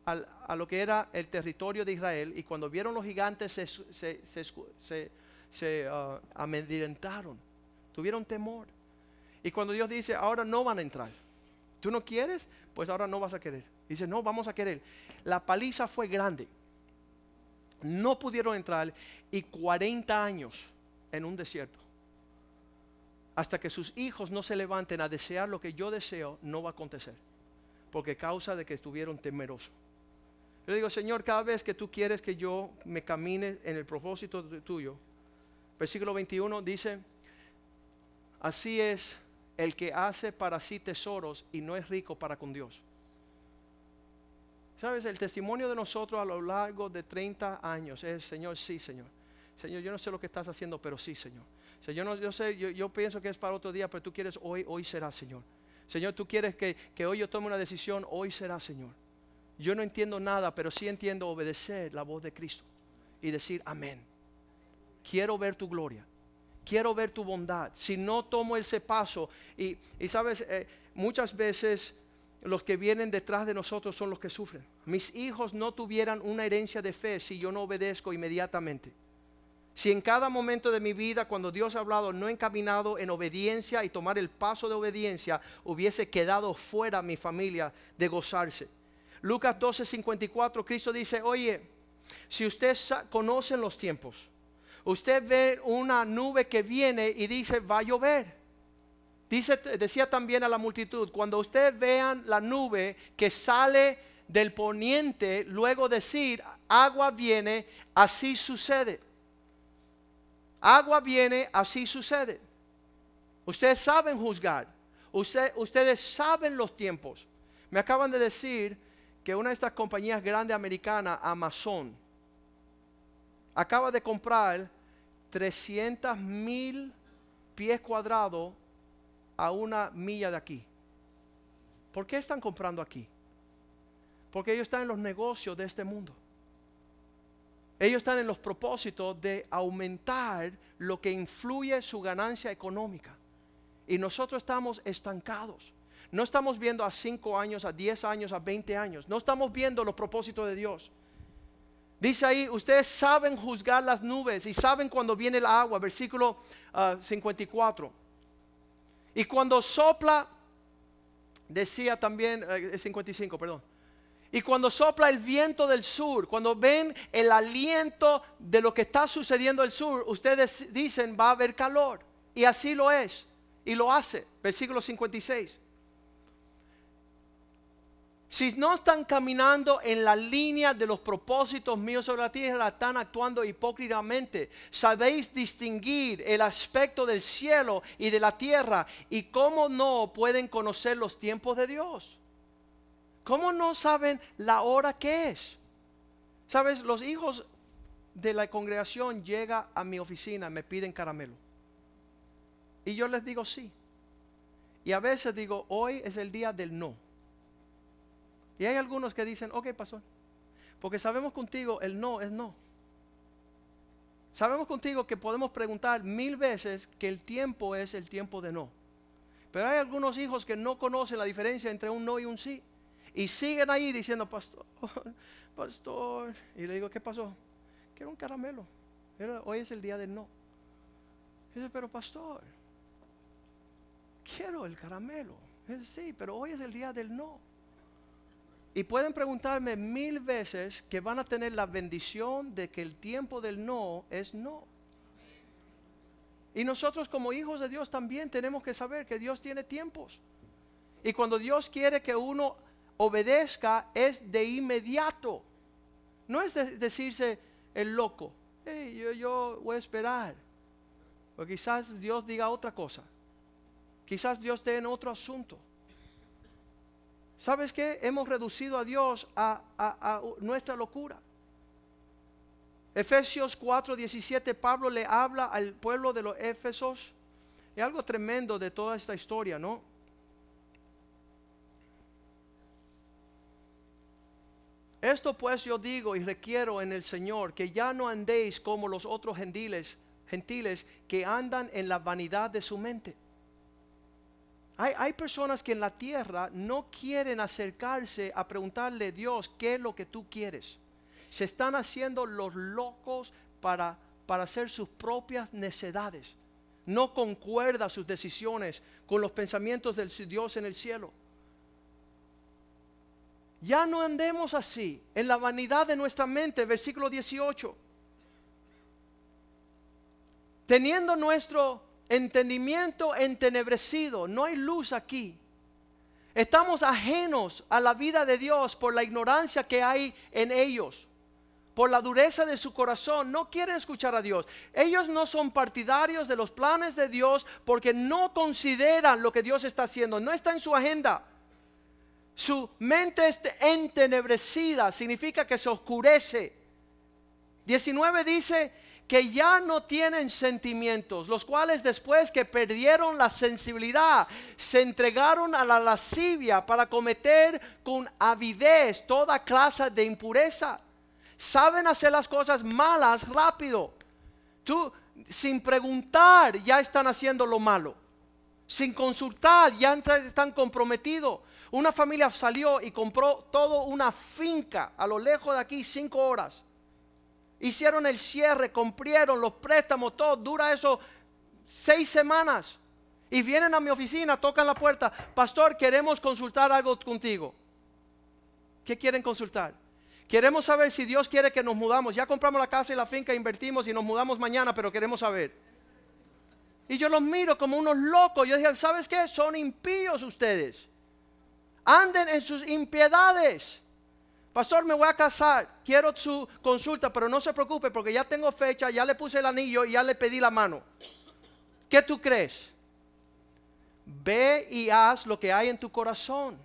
a lo que era el territorio de Israel y cuando vieron los gigantes se, uh, amedrentaron, tuvieron temor. Y cuando Dios dice, ahora no van a entrar, tú no quieres, pues ahora no vas a querer. Dice, no, vamos a querer. La paliza fue grande. no pudieron entrar y 40 años en un desierto. Hasta que sus hijos no se levanten a desear lo que yo deseo, no va a acontecer. Porque causa de que estuvieron temerosos. Yo digo, Señor, cada vez que tú quieres que yo me camine en el propósito tuyo, versículo 21 dice, así es el que hace para sí tesoros y no es rico para con Dios. ¿Sabes? El testimonio de nosotros a lo largo de 30 años es, Señor, sí, Señor. Señor, yo no sé lo que estás haciendo, pero sí, Señor. Señor, yo, sé, yo, pienso que es para otro día, pero tú quieres hoy, hoy será, Señor. Señor, tú quieres que, que hoy yo tome una decisión, hoy será, Señor. Yo no entiendo nada, pero sí entiendo obedecer la voz de Cristo y decir amén. Quiero ver tu gloria. Quiero ver tu bondad. Si no tomo ese paso, y, sabes, eh, muchas veces los que vienen detrás de nosotros son los que sufren. Mis hijos no tuvieran una herencia de fe si yo no obedezco inmediatamente. Si en cada momento de mi vida, cuando Dios ha hablado, no he encaminado en obediencia y tomar el paso de obediencia, hubiese quedado fuera mi familia de gozarse. Lucas 12:54, Cristo dice, oye, si usted conoce los tiempos, usted ve una nube que viene y dice, va a llover. Decía también a la multitud, cuando ustedes vean la nube que sale del poniente, luego decir, agua viene, así sucede. Agua viene, así sucede. Ustedes saben juzgar. ustedes saben los tiempos. Me acaban de decir que una de estas compañías grandes americanas, Amazon, acaba de comprar 300 mil pies cuadrados a una milla de aquí. ¿Por qué están comprando aquí? Porque ellos están en los negocios de este mundo. Ellos están en los propósitos de aumentar lo que influye su ganancia económica. Y nosotros estamos estancados. No estamos viendo a 5 años, a 10 años, a 20 años. No estamos viendo los propósitos de Dios. Dice ahí, ustedes saben juzgar las nubes y saben cuando viene el agua, versículo 54. Y cuando sopla, decía también, 55, eh, perdón. Y cuando sopla el viento del sur, cuando ven el aliento de lo que está sucediendo el sur, ustedes dicen va a haber calor. Y así lo es. Y lo hace. Versículo 56. Si no están caminando en la línea de los propósitos míos sobre la tierra, están actuando hipócritamente. Sabéis distinguir el aspecto del cielo y de la tierra. ¿Y cómo no pueden conocer los tiempos de Dios? ¿Cómo no saben la hora que es? Sabes, los hijos de la congregación llegan a mi oficina, me piden caramelo. Y yo les digo sí. Y a veces digo, hoy es el día del no. Y hay algunos que dicen, ok, pastor, porque sabemos contigo el no es no. Sabemos contigo que podemos preguntar mil veces que el tiempo es el tiempo de no. Pero hay algunos hijos que no conocen la diferencia entre un no y un sí. Y siguen ahí diciendo, pastor, pastor. Y le digo, ¿qué pasó? Quiero un caramelo. hoy es el día del no. Dice, pero pastor, quiero el caramelo. Dice, sí, pero hoy es el día del no. Y pueden preguntarme mil veces que van a tener la bendición de que el tiempo del no es no. Y nosotros como hijos de Dios también tenemos que saber que Dios tiene tiempos. Y cuando Dios quiere que uno obedezca es de inmediato. No es decirse el loco, yo, yo voy a esperar. O quizás Dios diga otra cosa. Quizás Dios esté en otro asunto. ¿Sabes qué? Hemos reducido a Dios a, nuestra locura. Efesios 4, 17, Pablo le habla al pueblo de los Éfesos. Es algo tremendo de toda esta historia, ¿no? Esto pues yo digo y requiero en el Señor que ya no andéis como los otros gentiles, gentiles que andan en la vanidad de su mente hay, personas que en la tierra no quieren acercarse a preguntarle a Dios qué es lo que tú quieres. Se están haciendo los locos para, para hacer sus propias necedades. No concuerda sus decisiones con los pensamientos del Dios en el cielo. Ya no andemos así, en la vanidad de nuestra mente, versículo 18. Teniendo nuestro entendimiento entenebrecido, no hay luz aquí. Estamos ajenos a la vida de Dios por la ignorancia que hay en ellos, por la dureza de su corazón. No quieren escuchar a Dios. Ellos no son partidarios de los planes de Dios porque no consideran lo que Dios está haciendo. No está en su agenda. Su mente es entenebrecida, significa que se oscurece. 19 dice que ya no tienen sentimientos, los cuales después que perdieron la sensibilidad, se entregaron a la lascivia para cometer con avidez toda clase de impureza. Saben hacer las cosas malas rápido. Tú, sin preguntar, ya están haciendo lo malo. Sin consultar, ya están comprometidos. Una familia salió y compró toda una finca a lo lejos de aquí, cinco horas. Hicieron el cierre, cumplieron los préstamos, todo. Dura eso seis semanas. Y vienen a mi oficina, tocan la puerta. Pastor, queremos consultar algo contigo. ¿Qué quieren consultar? Queremos saber si Dios quiere que nos mudamos. Ya compramos la casa y la finca, invertimos y nos mudamos mañana, pero queremos saber. Y yo los miro como unos locos. Yo dije, ¿sabes qué? Son impíos ustedes anden en sus impiedades. Pastor, me voy a casar, quiero su consulta, pero no se preocupe porque ya tengo fecha, ya le puse el anillo y ya le pedí la mano. ¿Qué tú crees? Ve y haz lo que hay en tu corazón.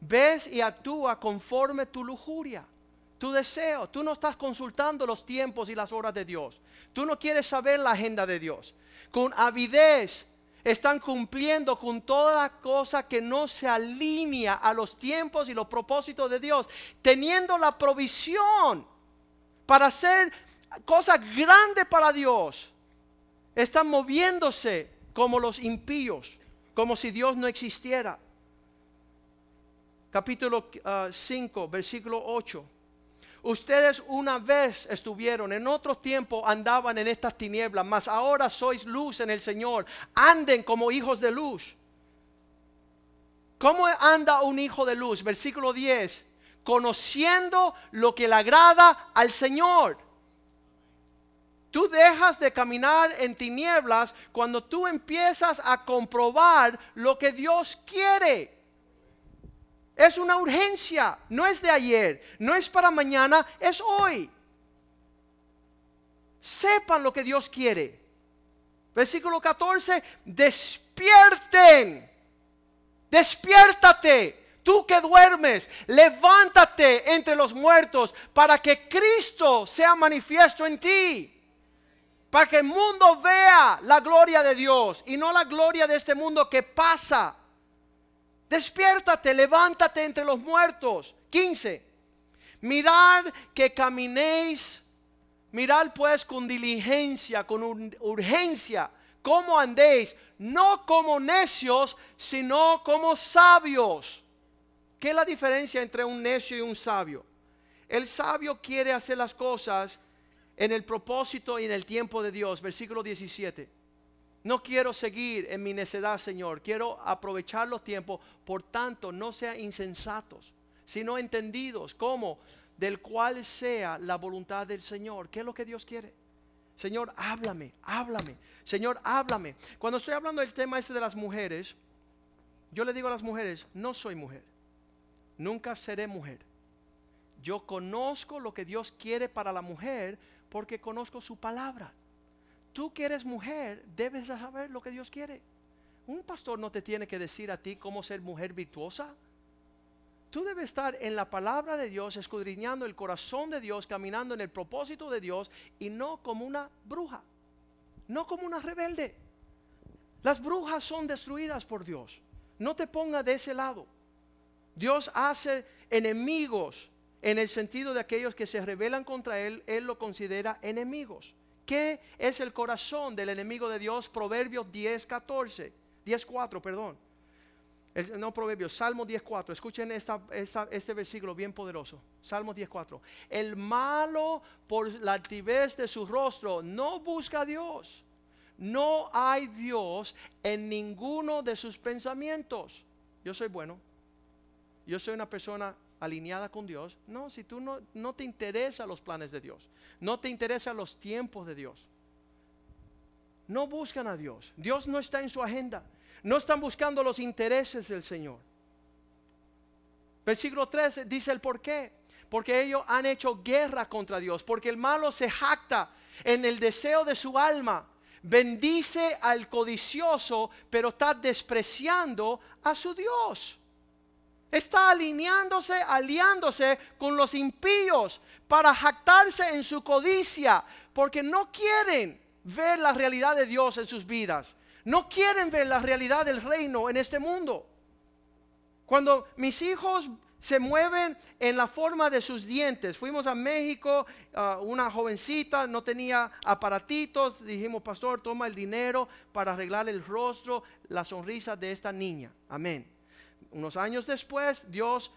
Ves y actúa conforme tu lujuria, tu deseo. Tú no estás consultando los tiempos y las horas de Dios. Tú no quieres saber la agenda de Dios. Con avidez están cumpliendo con toda cosa que no se alinea a los tiempos y los propósitos de Dios, teniendo la provisión para hacer cosas grandes para Dios. Están moviéndose como los impíos, como si Dios no existiera. Capítulo 5, ah, versículo 8. Ustedes una vez estuvieron, en otro tiempo andaban en estas tinieblas, mas ahora sois luz en el Señor. Anden como hijos de luz. ¿Cómo anda un hijo de luz? Versículo 10. Conociendo lo que le agrada al Señor. Tú dejas de caminar en tinieblas cuando tú empiezas a comprobar lo que Dios quiere. Es una urgencia, no es de ayer, no es para mañana, es hoy. Sepan lo que Dios quiere. Versículo 14, despierten, despiértate. Tú que duermes, levántate entre los muertos para que Cristo sea manifiesto en ti. Para que el mundo vea la gloria de Dios y no la gloria de este mundo que pasa. Despiértate, levántate entre los muertos. 15. Mirad que caminéis, mirad pues con diligencia, con urgencia, cómo andéis, no como necios, sino como sabios. ¿Qué es la diferencia entre un necio y un sabio? El sabio quiere hacer las cosas en el propósito y en el tiempo de Dios. Versículo 17. No quiero seguir en mi necedad, Señor. Quiero aprovechar los tiempos. Por tanto, no sean insensatos, sino entendidos como del cual sea la voluntad del Señor. ¿Qué es lo que Dios quiere? Señor, háblame, háblame. Señor, háblame. Cuando estoy hablando del tema este de las mujeres, yo le digo a las mujeres, no soy mujer. Nunca seré mujer. Yo conozco lo que Dios quiere para la mujer porque conozco su palabra tú que eres mujer, debes saber lo que Dios quiere. Un pastor no te tiene que decir a ti cómo ser mujer virtuosa. Tú debes estar en la palabra de Dios, escudriñando el corazón de Dios, caminando en el propósito de Dios y no como una bruja, no como una rebelde. Las brujas son destruidas por Dios. No te pongas de ese lado. Dios hace enemigos en el sentido de aquellos que se rebelan contra Él, Él lo considera enemigos. ¿Qué es el corazón del enemigo de Dios? Proverbios 10, 14, 10, 4, perdón. no Proverbios, Salmo 10, 4. Escuchen este versículo bien poderoso. Salmo 10, 4. El malo por la altivez de su rostro no busca a Dios. No hay Dios en ninguno de sus pensamientos. Yo soy bueno. yo soy una persona alineada con Dios. No, si tú no, no te interesan los planes de Dios, no te interesan los tiempos de Dios, no buscan a Dios. Dios no está en su agenda. No están buscando los intereses del Señor. Versículo 13 dice el por qué. Porque ellos han hecho guerra contra Dios. Porque el malo se jacta en el deseo de su alma. Bendice al codicioso, pero está despreciando a su Dios. Está alineándose, aliándose con los impíos para jactarse en su codicia, porque no quieren ver la realidad de Dios en sus vidas. No quieren ver la realidad del reino en este mundo. Cuando mis hijos se mueven en la forma de sus dientes. Fuimos a México, uh, una jovencita no tenía aparatitos, dijimos, pastor, toma el dinero para arreglar el rostro, la sonrisa de esta niña. Amén unos años después, Dios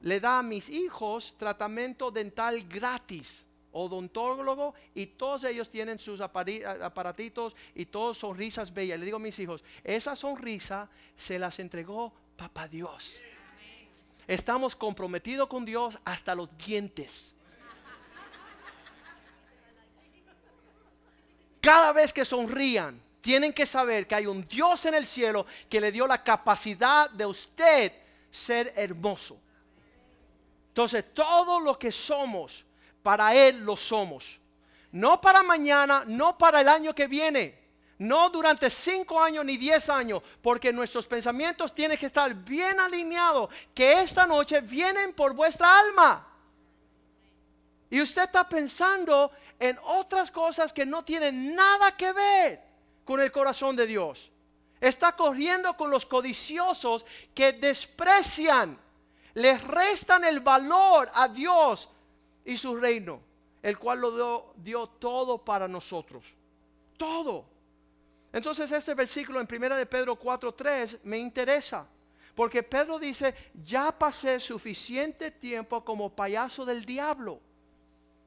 le da a mis hijos tratamiento dental gratis, odontólogo, y todos ellos tienen sus aparatitos y todos sonrisas bellas. Le digo a mis hijos, esa sonrisa se las entregó papá Dios. Estamos comprometidos con Dios hasta los dientes. Cada vez que sonrían, tienen que saber que hay un Dios en el cielo que le dio la capacidad de usted ser hermoso. Entonces, todo lo que somos, para Él lo somos. No para mañana, no para el año que viene, no durante cinco años ni diez años, porque nuestros pensamientos tienen que estar bien alineados, que esta noche vienen por vuestra alma. Y usted está pensando en otras cosas que no tienen nada que ver con el corazón de Dios. Está corriendo con los codiciosos que desprecian, les restan el valor a Dios y su reino, el cual lo dio, todo para nosotros. Todo. Entonces este versículo en 1 de Pedro 4:3 me interesa. Porque Pedro dice, ya pasé suficiente tiempo como payaso del diablo.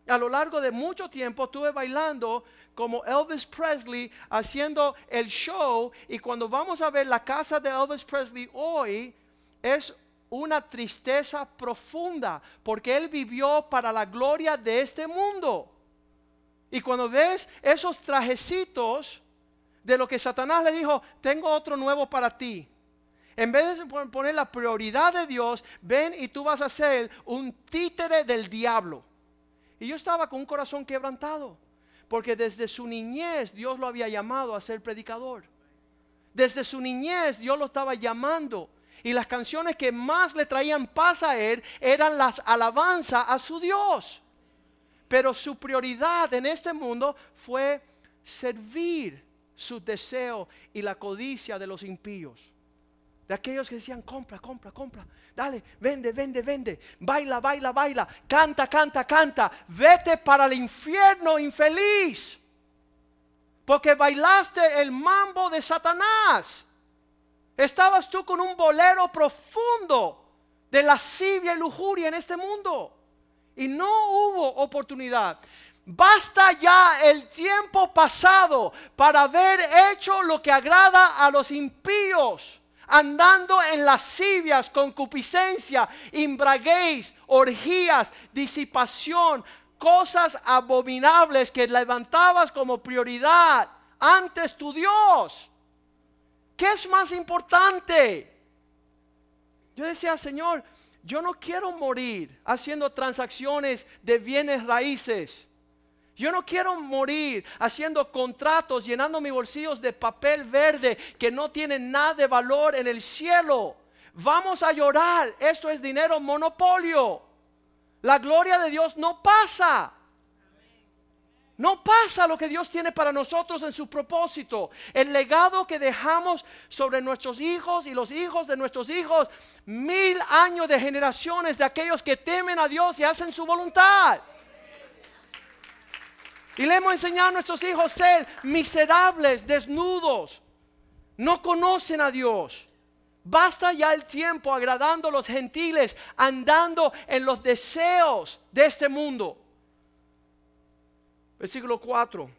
A lo largo de mucho tiempo estuve bailando como Elvis Presley haciendo el show y cuando vamos a ver la casa de Elvis Presley hoy es una tristeza profunda porque él vivió para la gloria de este mundo. Y cuando ves esos trajecitos de lo que Satanás le dijo, tengo otro nuevo para ti. En vez de poner la prioridad de Dios, ven y tú vas a ser un títere del diablo. Y yo estaba con un corazón quebrantado. Porque desde su niñez Dios lo había llamado a ser predicador. Desde su niñez Dios lo estaba llamando. Y las canciones que más le traían paz a él eran las alabanzas a su Dios. Pero su prioridad en este mundo fue servir su deseo y la codicia de los impíos. De aquellos que decían, compra, compra, compra. Dale, vende, vende, vende. Baila, baila, baila. Canta, canta, canta. Vete para el infierno infeliz. Porque bailaste el mambo de Satanás. Estabas tú con un bolero profundo de lascivia y lujuria en este mundo. Y no hubo oportunidad. Basta ya el tiempo pasado para haber hecho lo que agrada a los impíos andando en lascivias, concupiscencia, imbraguéis, orgías, disipación, cosas abominables que levantabas como prioridad antes tu Dios. ¿Qué es más importante? Yo decía, Señor, yo no quiero morir haciendo transacciones de bienes raíces. Yo no quiero morir haciendo contratos, llenando mis bolsillos de papel verde que no tienen nada de valor en el cielo. Vamos a llorar. Esto es dinero monopolio. La gloria de Dios no pasa. No pasa lo que Dios tiene para nosotros en su propósito. El legado que dejamos sobre nuestros hijos y los hijos de nuestros hijos. Mil años de generaciones de aquellos que temen a Dios y hacen su voluntad. Y le hemos enseñado a nuestros hijos ser miserables, desnudos. No conocen a Dios. Basta ya el tiempo agradando a los gentiles, andando en los deseos de este mundo. Versículo 4.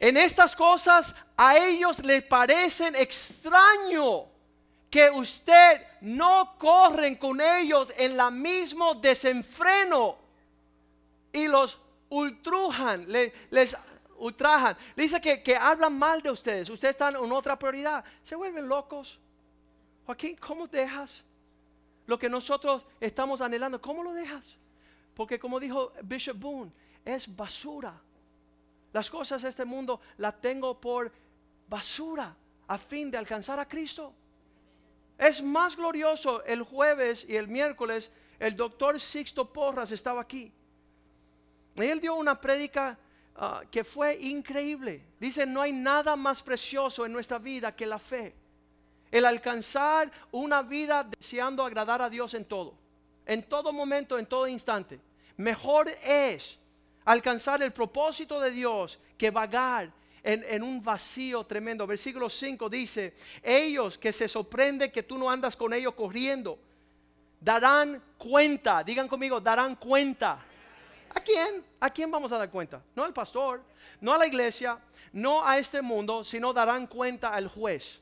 En estas cosas a ellos les parecen extraño que usted no corren con ellos en la mismo desenfreno y los ultrujan, le- les ultrajan. Le dice que, que hablan mal de ustedes. Ustedes están en otra prioridad. Se vuelven locos. Joaquín, ¿cómo dejas lo que nosotros estamos anhelando? ¿Cómo lo dejas? Porque como dijo Bishop Boone, es basura. Las cosas de este mundo las tengo por basura a fin de alcanzar a Cristo. Es más glorioso el jueves y el miércoles. El doctor Sixto Porras estaba aquí. Él dio una prédica ah, que fue increíble. Dice, no hay nada más precioso en nuestra vida que la fe. El alcanzar una vida deseando agradar a Dios en todo. En todo momento, en todo instante. Mejor es alcanzar el propósito de Dios que vagar en, en un vacío tremendo. Versículo 5 dice, ellos que se sorprende que tú no andas con ellos corriendo, darán cuenta, digan conmigo, darán cuenta. ¿A quién? ¿A quién vamos a dar cuenta? No al pastor, no a la iglesia, no a este mundo, sino darán cuenta al juez.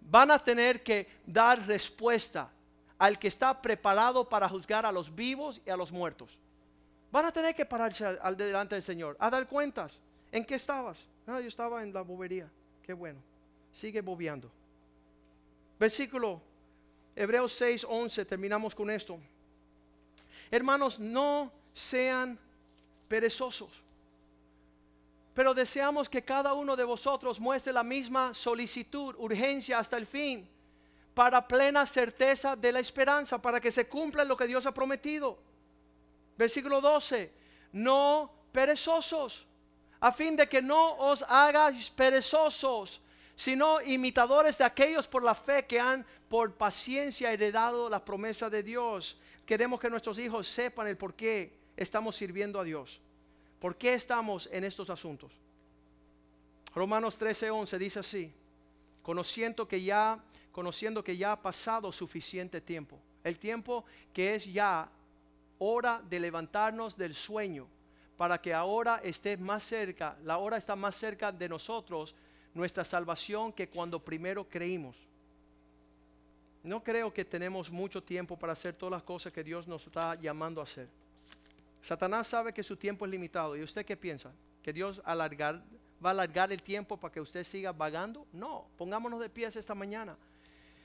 Van a tener que dar respuesta al que está preparado para juzgar a los vivos y a los muertos. Van a tener que pararse al, delante del Señor, a dar cuentas. ¿En qué estabas? No, yo estaba en la bobería. Qué bueno. Sigue bobeando. Versículo Hebreos 6, 11, terminamos con esto. Hermanos, no sean perezosos. Pero deseamos que cada uno de vosotros muestre la misma solicitud, urgencia hasta el fin, para plena certeza de la esperanza, para que se cumpla lo que Dios ha prometido. Versículo 12, no perezosos, a fin de que no os hagáis perezosos, sino imitadores de aquellos por la fe que han por paciencia heredado la promesa de Dios. Queremos que nuestros hijos sepan el por qué estamos sirviendo a Dios. ¿Por qué estamos en estos asuntos? Romanos 13, 11 dice así, conociendo que ya, conociendo que ya ha pasado suficiente tiempo, el tiempo que es ya hora de levantarnos del sueño, para que ahora esté más cerca, la hora está más cerca de nosotros, nuestra salvación, que cuando primero creímos. No creo que tenemos mucho tiempo para hacer todas las cosas que Dios nos está llamando a hacer. Satanás sabe que su tiempo es limitado. ¿Y usted qué piensa? ¿Que Dios alargar, va a alargar el tiempo para que usted siga vagando? No, pongámonos de pies esta mañana.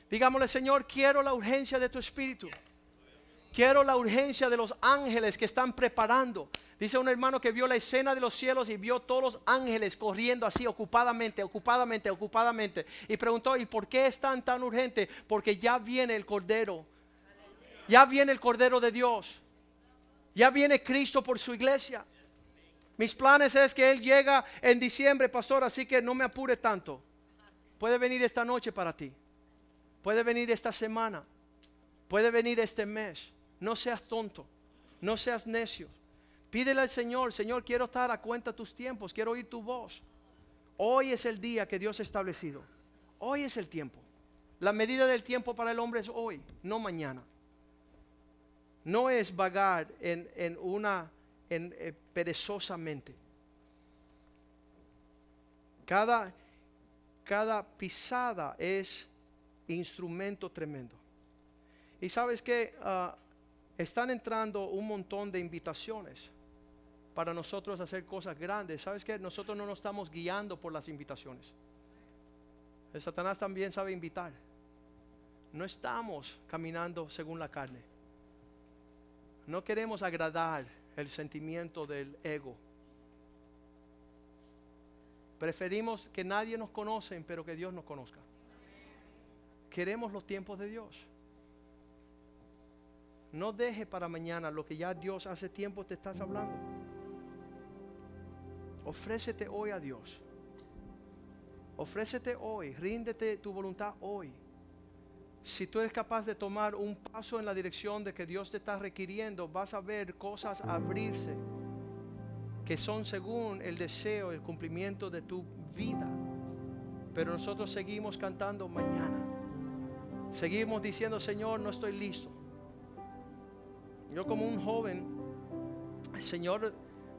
Digámosle, Señor, quiero la urgencia de tu espíritu. Quiero la urgencia de los ángeles que están preparando. Dice un hermano que vio la escena de los cielos y vio todos los ángeles corriendo así ocupadamente, ocupadamente, ocupadamente. Y preguntó, ¿y por qué están tan urgentes? Porque ya viene el Cordero. Ya viene el Cordero de Dios. Ya viene Cristo por su iglesia. Mis planes es que Él llega en diciembre, pastor, así que no me apure tanto. Puede venir esta noche para ti. Puede venir esta semana. Puede venir este mes. No seas tonto. No seas necio. Pídele al Señor, Señor, quiero estar a cuenta tus tiempos, quiero oír tu voz. Hoy es el día que Dios ha establecido. Hoy es el tiempo. La medida del tiempo para el hombre es hoy, no mañana. No es vagar en, en una en, eh, perezosamente. Cada, cada pisada es instrumento tremendo. Y sabes que están entrando un montón de invitaciones para nosotros hacer cosas grandes. Sabes que nosotros no nos estamos guiando por las invitaciones. El Satanás también sabe invitar. No estamos caminando según la carne. No queremos agradar el sentimiento del ego. Preferimos que nadie nos conoce, pero que Dios nos conozca. Queremos los tiempos de Dios. No deje para mañana lo que ya Dios hace tiempo te estás hablando. Ofrécete hoy a Dios. Ofrécete hoy, ríndete tu voluntad hoy. Si tú eres capaz de tomar un paso en la dirección de que Dios te está requiriendo, vas a ver cosas abrirse que son según el deseo, el cumplimiento de tu vida. Pero nosotros seguimos cantando mañana. Seguimos diciendo, Señor, no estoy listo. Yo como un joven, el Señor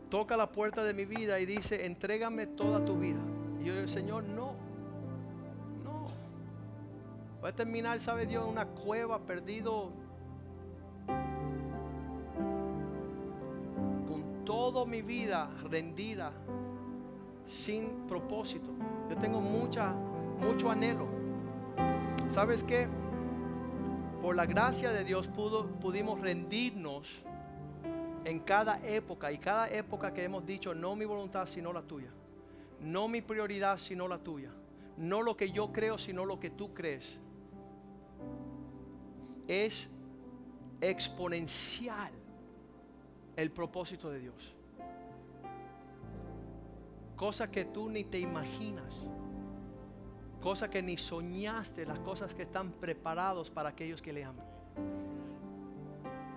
toca la puerta de mi vida y dice, entrégame toda tu vida. Y yo digo, Señor, no, Voy a terminar, sabe Dios, en una cueva perdido con toda mi vida rendida, sin propósito. Yo tengo mucha, mucho anhelo. ¿Sabes qué? Por la gracia de Dios pudo, pudimos rendirnos en cada época y cada época que hemos dicho, no mi voluntad sino la tuya, no mi prioridad sino la tuya, no lo que yo creo sino lo que tú crees, es exponencial el propósito de Dios. Cosas que tú ni te imaginas. Cosas que ni soñaste, las cosas que están preparados para aquellos que le aman.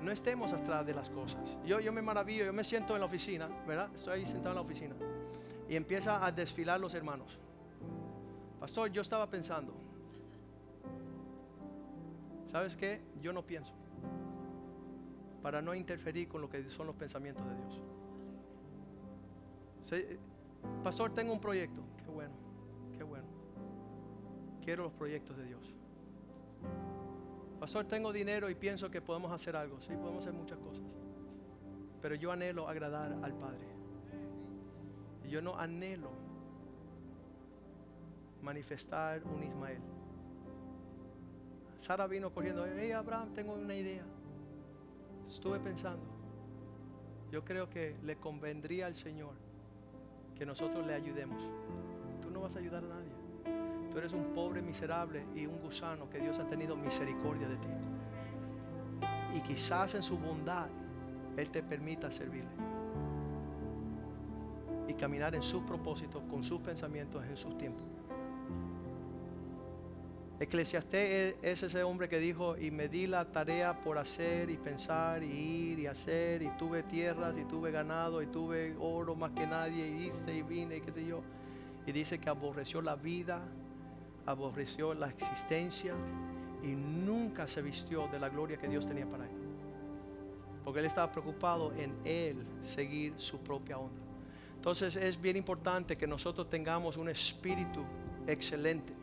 No estemos atrás de las cosas. Yo, yo me maravillo, yo me siento en la oficina, ¿verdad? Estoy ahí sentado en la oficina. Y empieza a desfilar los hermanos. Pastor, yo estaba pensando, ¿sabes qué? Yo no pienso. Para no interferir con lo que son los pensamientos de Dios. Sí, Pastor, tengo un proyecto. Qué bueno, qué bueno. Quiero los proyectos de Dios. Pastor, tengo dinero y pienso que podemos hacer algo. Sí, podemos hacer muchas cosas. Pero yo anhelo agradar al Padre. Yo no anhelo manifestar un Ismael. Sara vino corriendo. Hey Abraham, tengo una idea. Estuve pensando. Yo creo que le convendría al Señor que nosotros le ayudemos. Tú no vas a ayudar a nadie. Tú eres un pobre miserable y un gusano que Dios ha tenido misericordia de ti. Y quizás en su bondad Él te permita servirle. Y caminar en sus propósitos, con sus pensamientos, en sus tiempos. Eclesiastés es ese hombre que dijo, y me di la tarea por hacer y pensar y ir y hacer, y tuve tierras y tuve ganado y tuve oro más que nadie, y hice y vine y qué sé yo. Y dice que aborreció la vida, aborreció la existencia y nunca se vistió de la gloria que Dios tenía para él. Porque él estaba preocupado en él seguir su propia onda. Entonces es bien importante que nosotros tengamos un espíritu excelente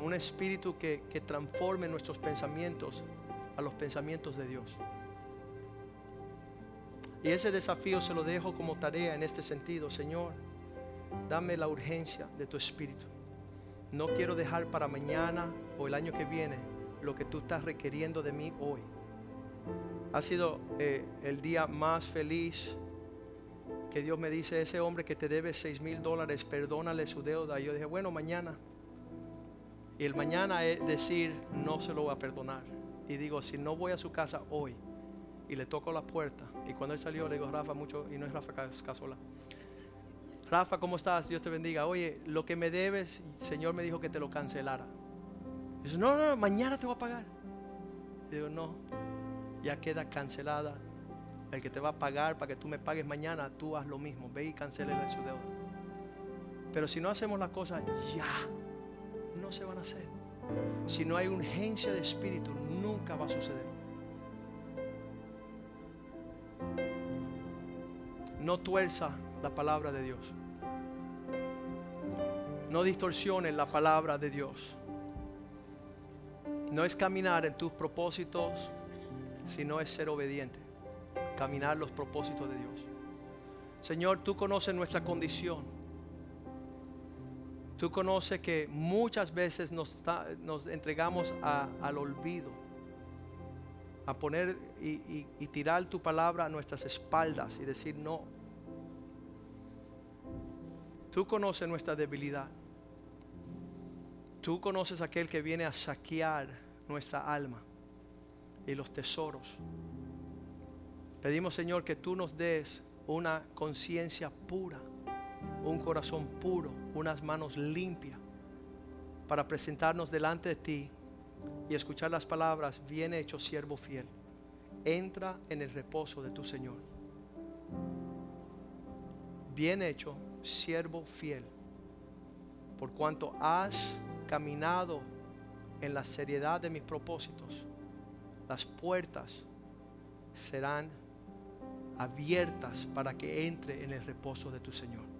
un espíritu que, transforme nuestros pensamientos a los pensamientos de Dios. Y ese desafío se lo dejo como tarea en este sentido, Señor. Dame la urgencia de tu espíritu. No quiero dejar para mañana o el año que viene lo que tú estás requiriendo de mí hoy. Ha sido eh, el día más feliz que Dios me dice, ese hombre que te debe seis mil dólares, perdónale su deuda. Y yo dije, bueno, mañana. Y el mañana es decir, no se lo voy a perdonar. Y digo, si no voy a su casa hoy y le toco la puerta. Y cuando él salió, le digo, Rafa, mucho, y no es Rafa Casola. Rafa, ¿cómo estás? Dios te bendiga. Oye, lo que me debes, el Señor me dijo que te lo cancelara. Dice, no, no, mañana te voy a pagar. digo, no, ya queda cancelada. El que te va a pagar para que tú me pagues mañana, tú haz lo mismo. Ve y cancélele su deuda. Pero si no hacemos la cosa ya, no se van a hacer. Si no hay urgencia de espíritu, nunca va a suceder. No tuerza la palabra de Dios. No distorsiones la palabra de Dios. No es caminar en tus propósitos, sino es ser obediente. Caminar los propósitos de Dios. Señor, tú conoces nuestra condición. Tú conoces que muchas veces nos, entregamos al olvido, a poner y, y tirar tu palabra a nuestras espaldas y decir no. Tú conoces nuestra debilidad. Tú conoces aquel que viene a saquear nuestra alma y los tesoros. Pedimos, Señor, que tú nos des una conciencia pura un corazón puro, unas manos limpias, para presentarnos delante de ti y escuchar las palabras, bien hecho siervo fiel, entra en el reposo de tu Señor. Bien hecho, siervo fiel, por cuanto has caminado en la seriedad de mis propósitos, las puertas serán abiertas para que entre en el reposo de tu Señor.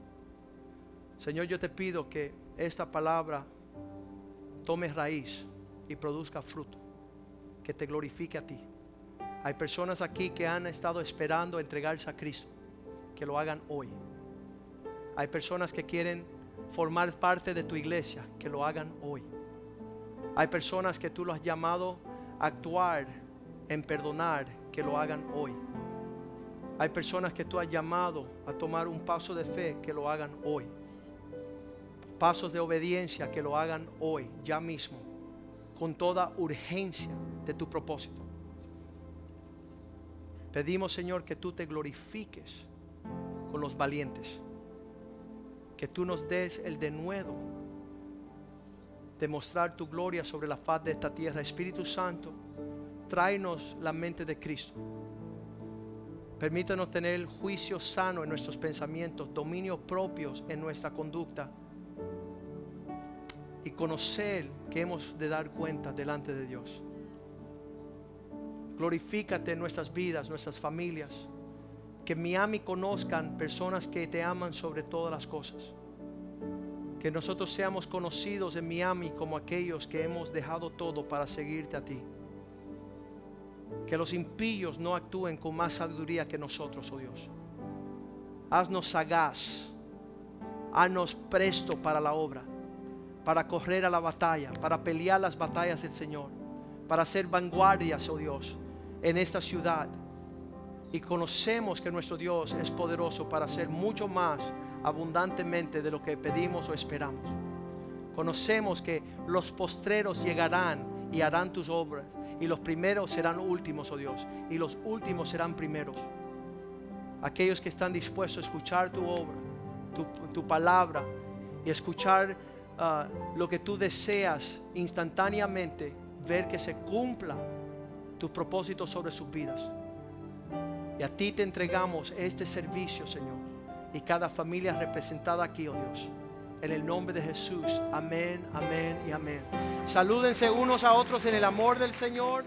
Señor, yo te pido que esta palabra tome raíz y produzca fruto, que te glorifique a ti. Hay personas aquí que han estado esperando entregarse a Cristo, que lo hagan hoy. Hay personas que quieren formar parte de tu iglesia, que lo hagan hoy. Hay personas que tú lo has llamado a actuar en perdonar, que lo hagan hoy. Hay personas que tú has llamado a tomar un paso de fe, que lo hagan hoy. Pasos de obediencia, que lo hagan hoy, ya mismo, con toda urgencia de tu propósito. Pedimos, Señor, que tú te glorifiques con los valientes, que tú nos des el denuedo de mostrar tu gloria sobre la faz de esta tierra. Espíritu Santo, tráenos la mente de Cristo. Permítanos tener juicio sano en nuestros pensamientos, dominios propios en nuestra conducta y conocer que hemos de dar cuenta delante de Dios. Glorifícate en nuestras vidas, nuestras familias. Que Miami conozcan personas que te aman sobre todas las cosas. Que nosotros seamos conocidos en Miami como aquellos que hemos dejado todo para seguirte a ti. Que los impíos no actúen con más sabiduría que nosotros, oh Dios. Haznos sagaz. Haznos presto para la obra, para correr a la batalla, para pelear las batallas del Señor, para ser vanguardias, oh Dios, en esta ciudad. Y conocemos que nuestro Dios es poderoso para hacer mucho más abundantemente de lo que pedimos o esperamos. Conocemos que los postreros llegarán y harán tus obras y los primeros serán últimos, oh Dios, y los últimos serán primeros. Aquellos que están dispuestos a escuchar tu obra, tu, palabra y escuchar ah, lo que tú deseas instantáneamente, ver que se cumpla tus propósitos sobre sus vidas. Y a ti te entregamos este servicio, Señor, y cada familia representada aquí, oh Dios. En el nombre de Jesús. Amén, amén y amén. Salúdense unos a otros en el amor del Señor.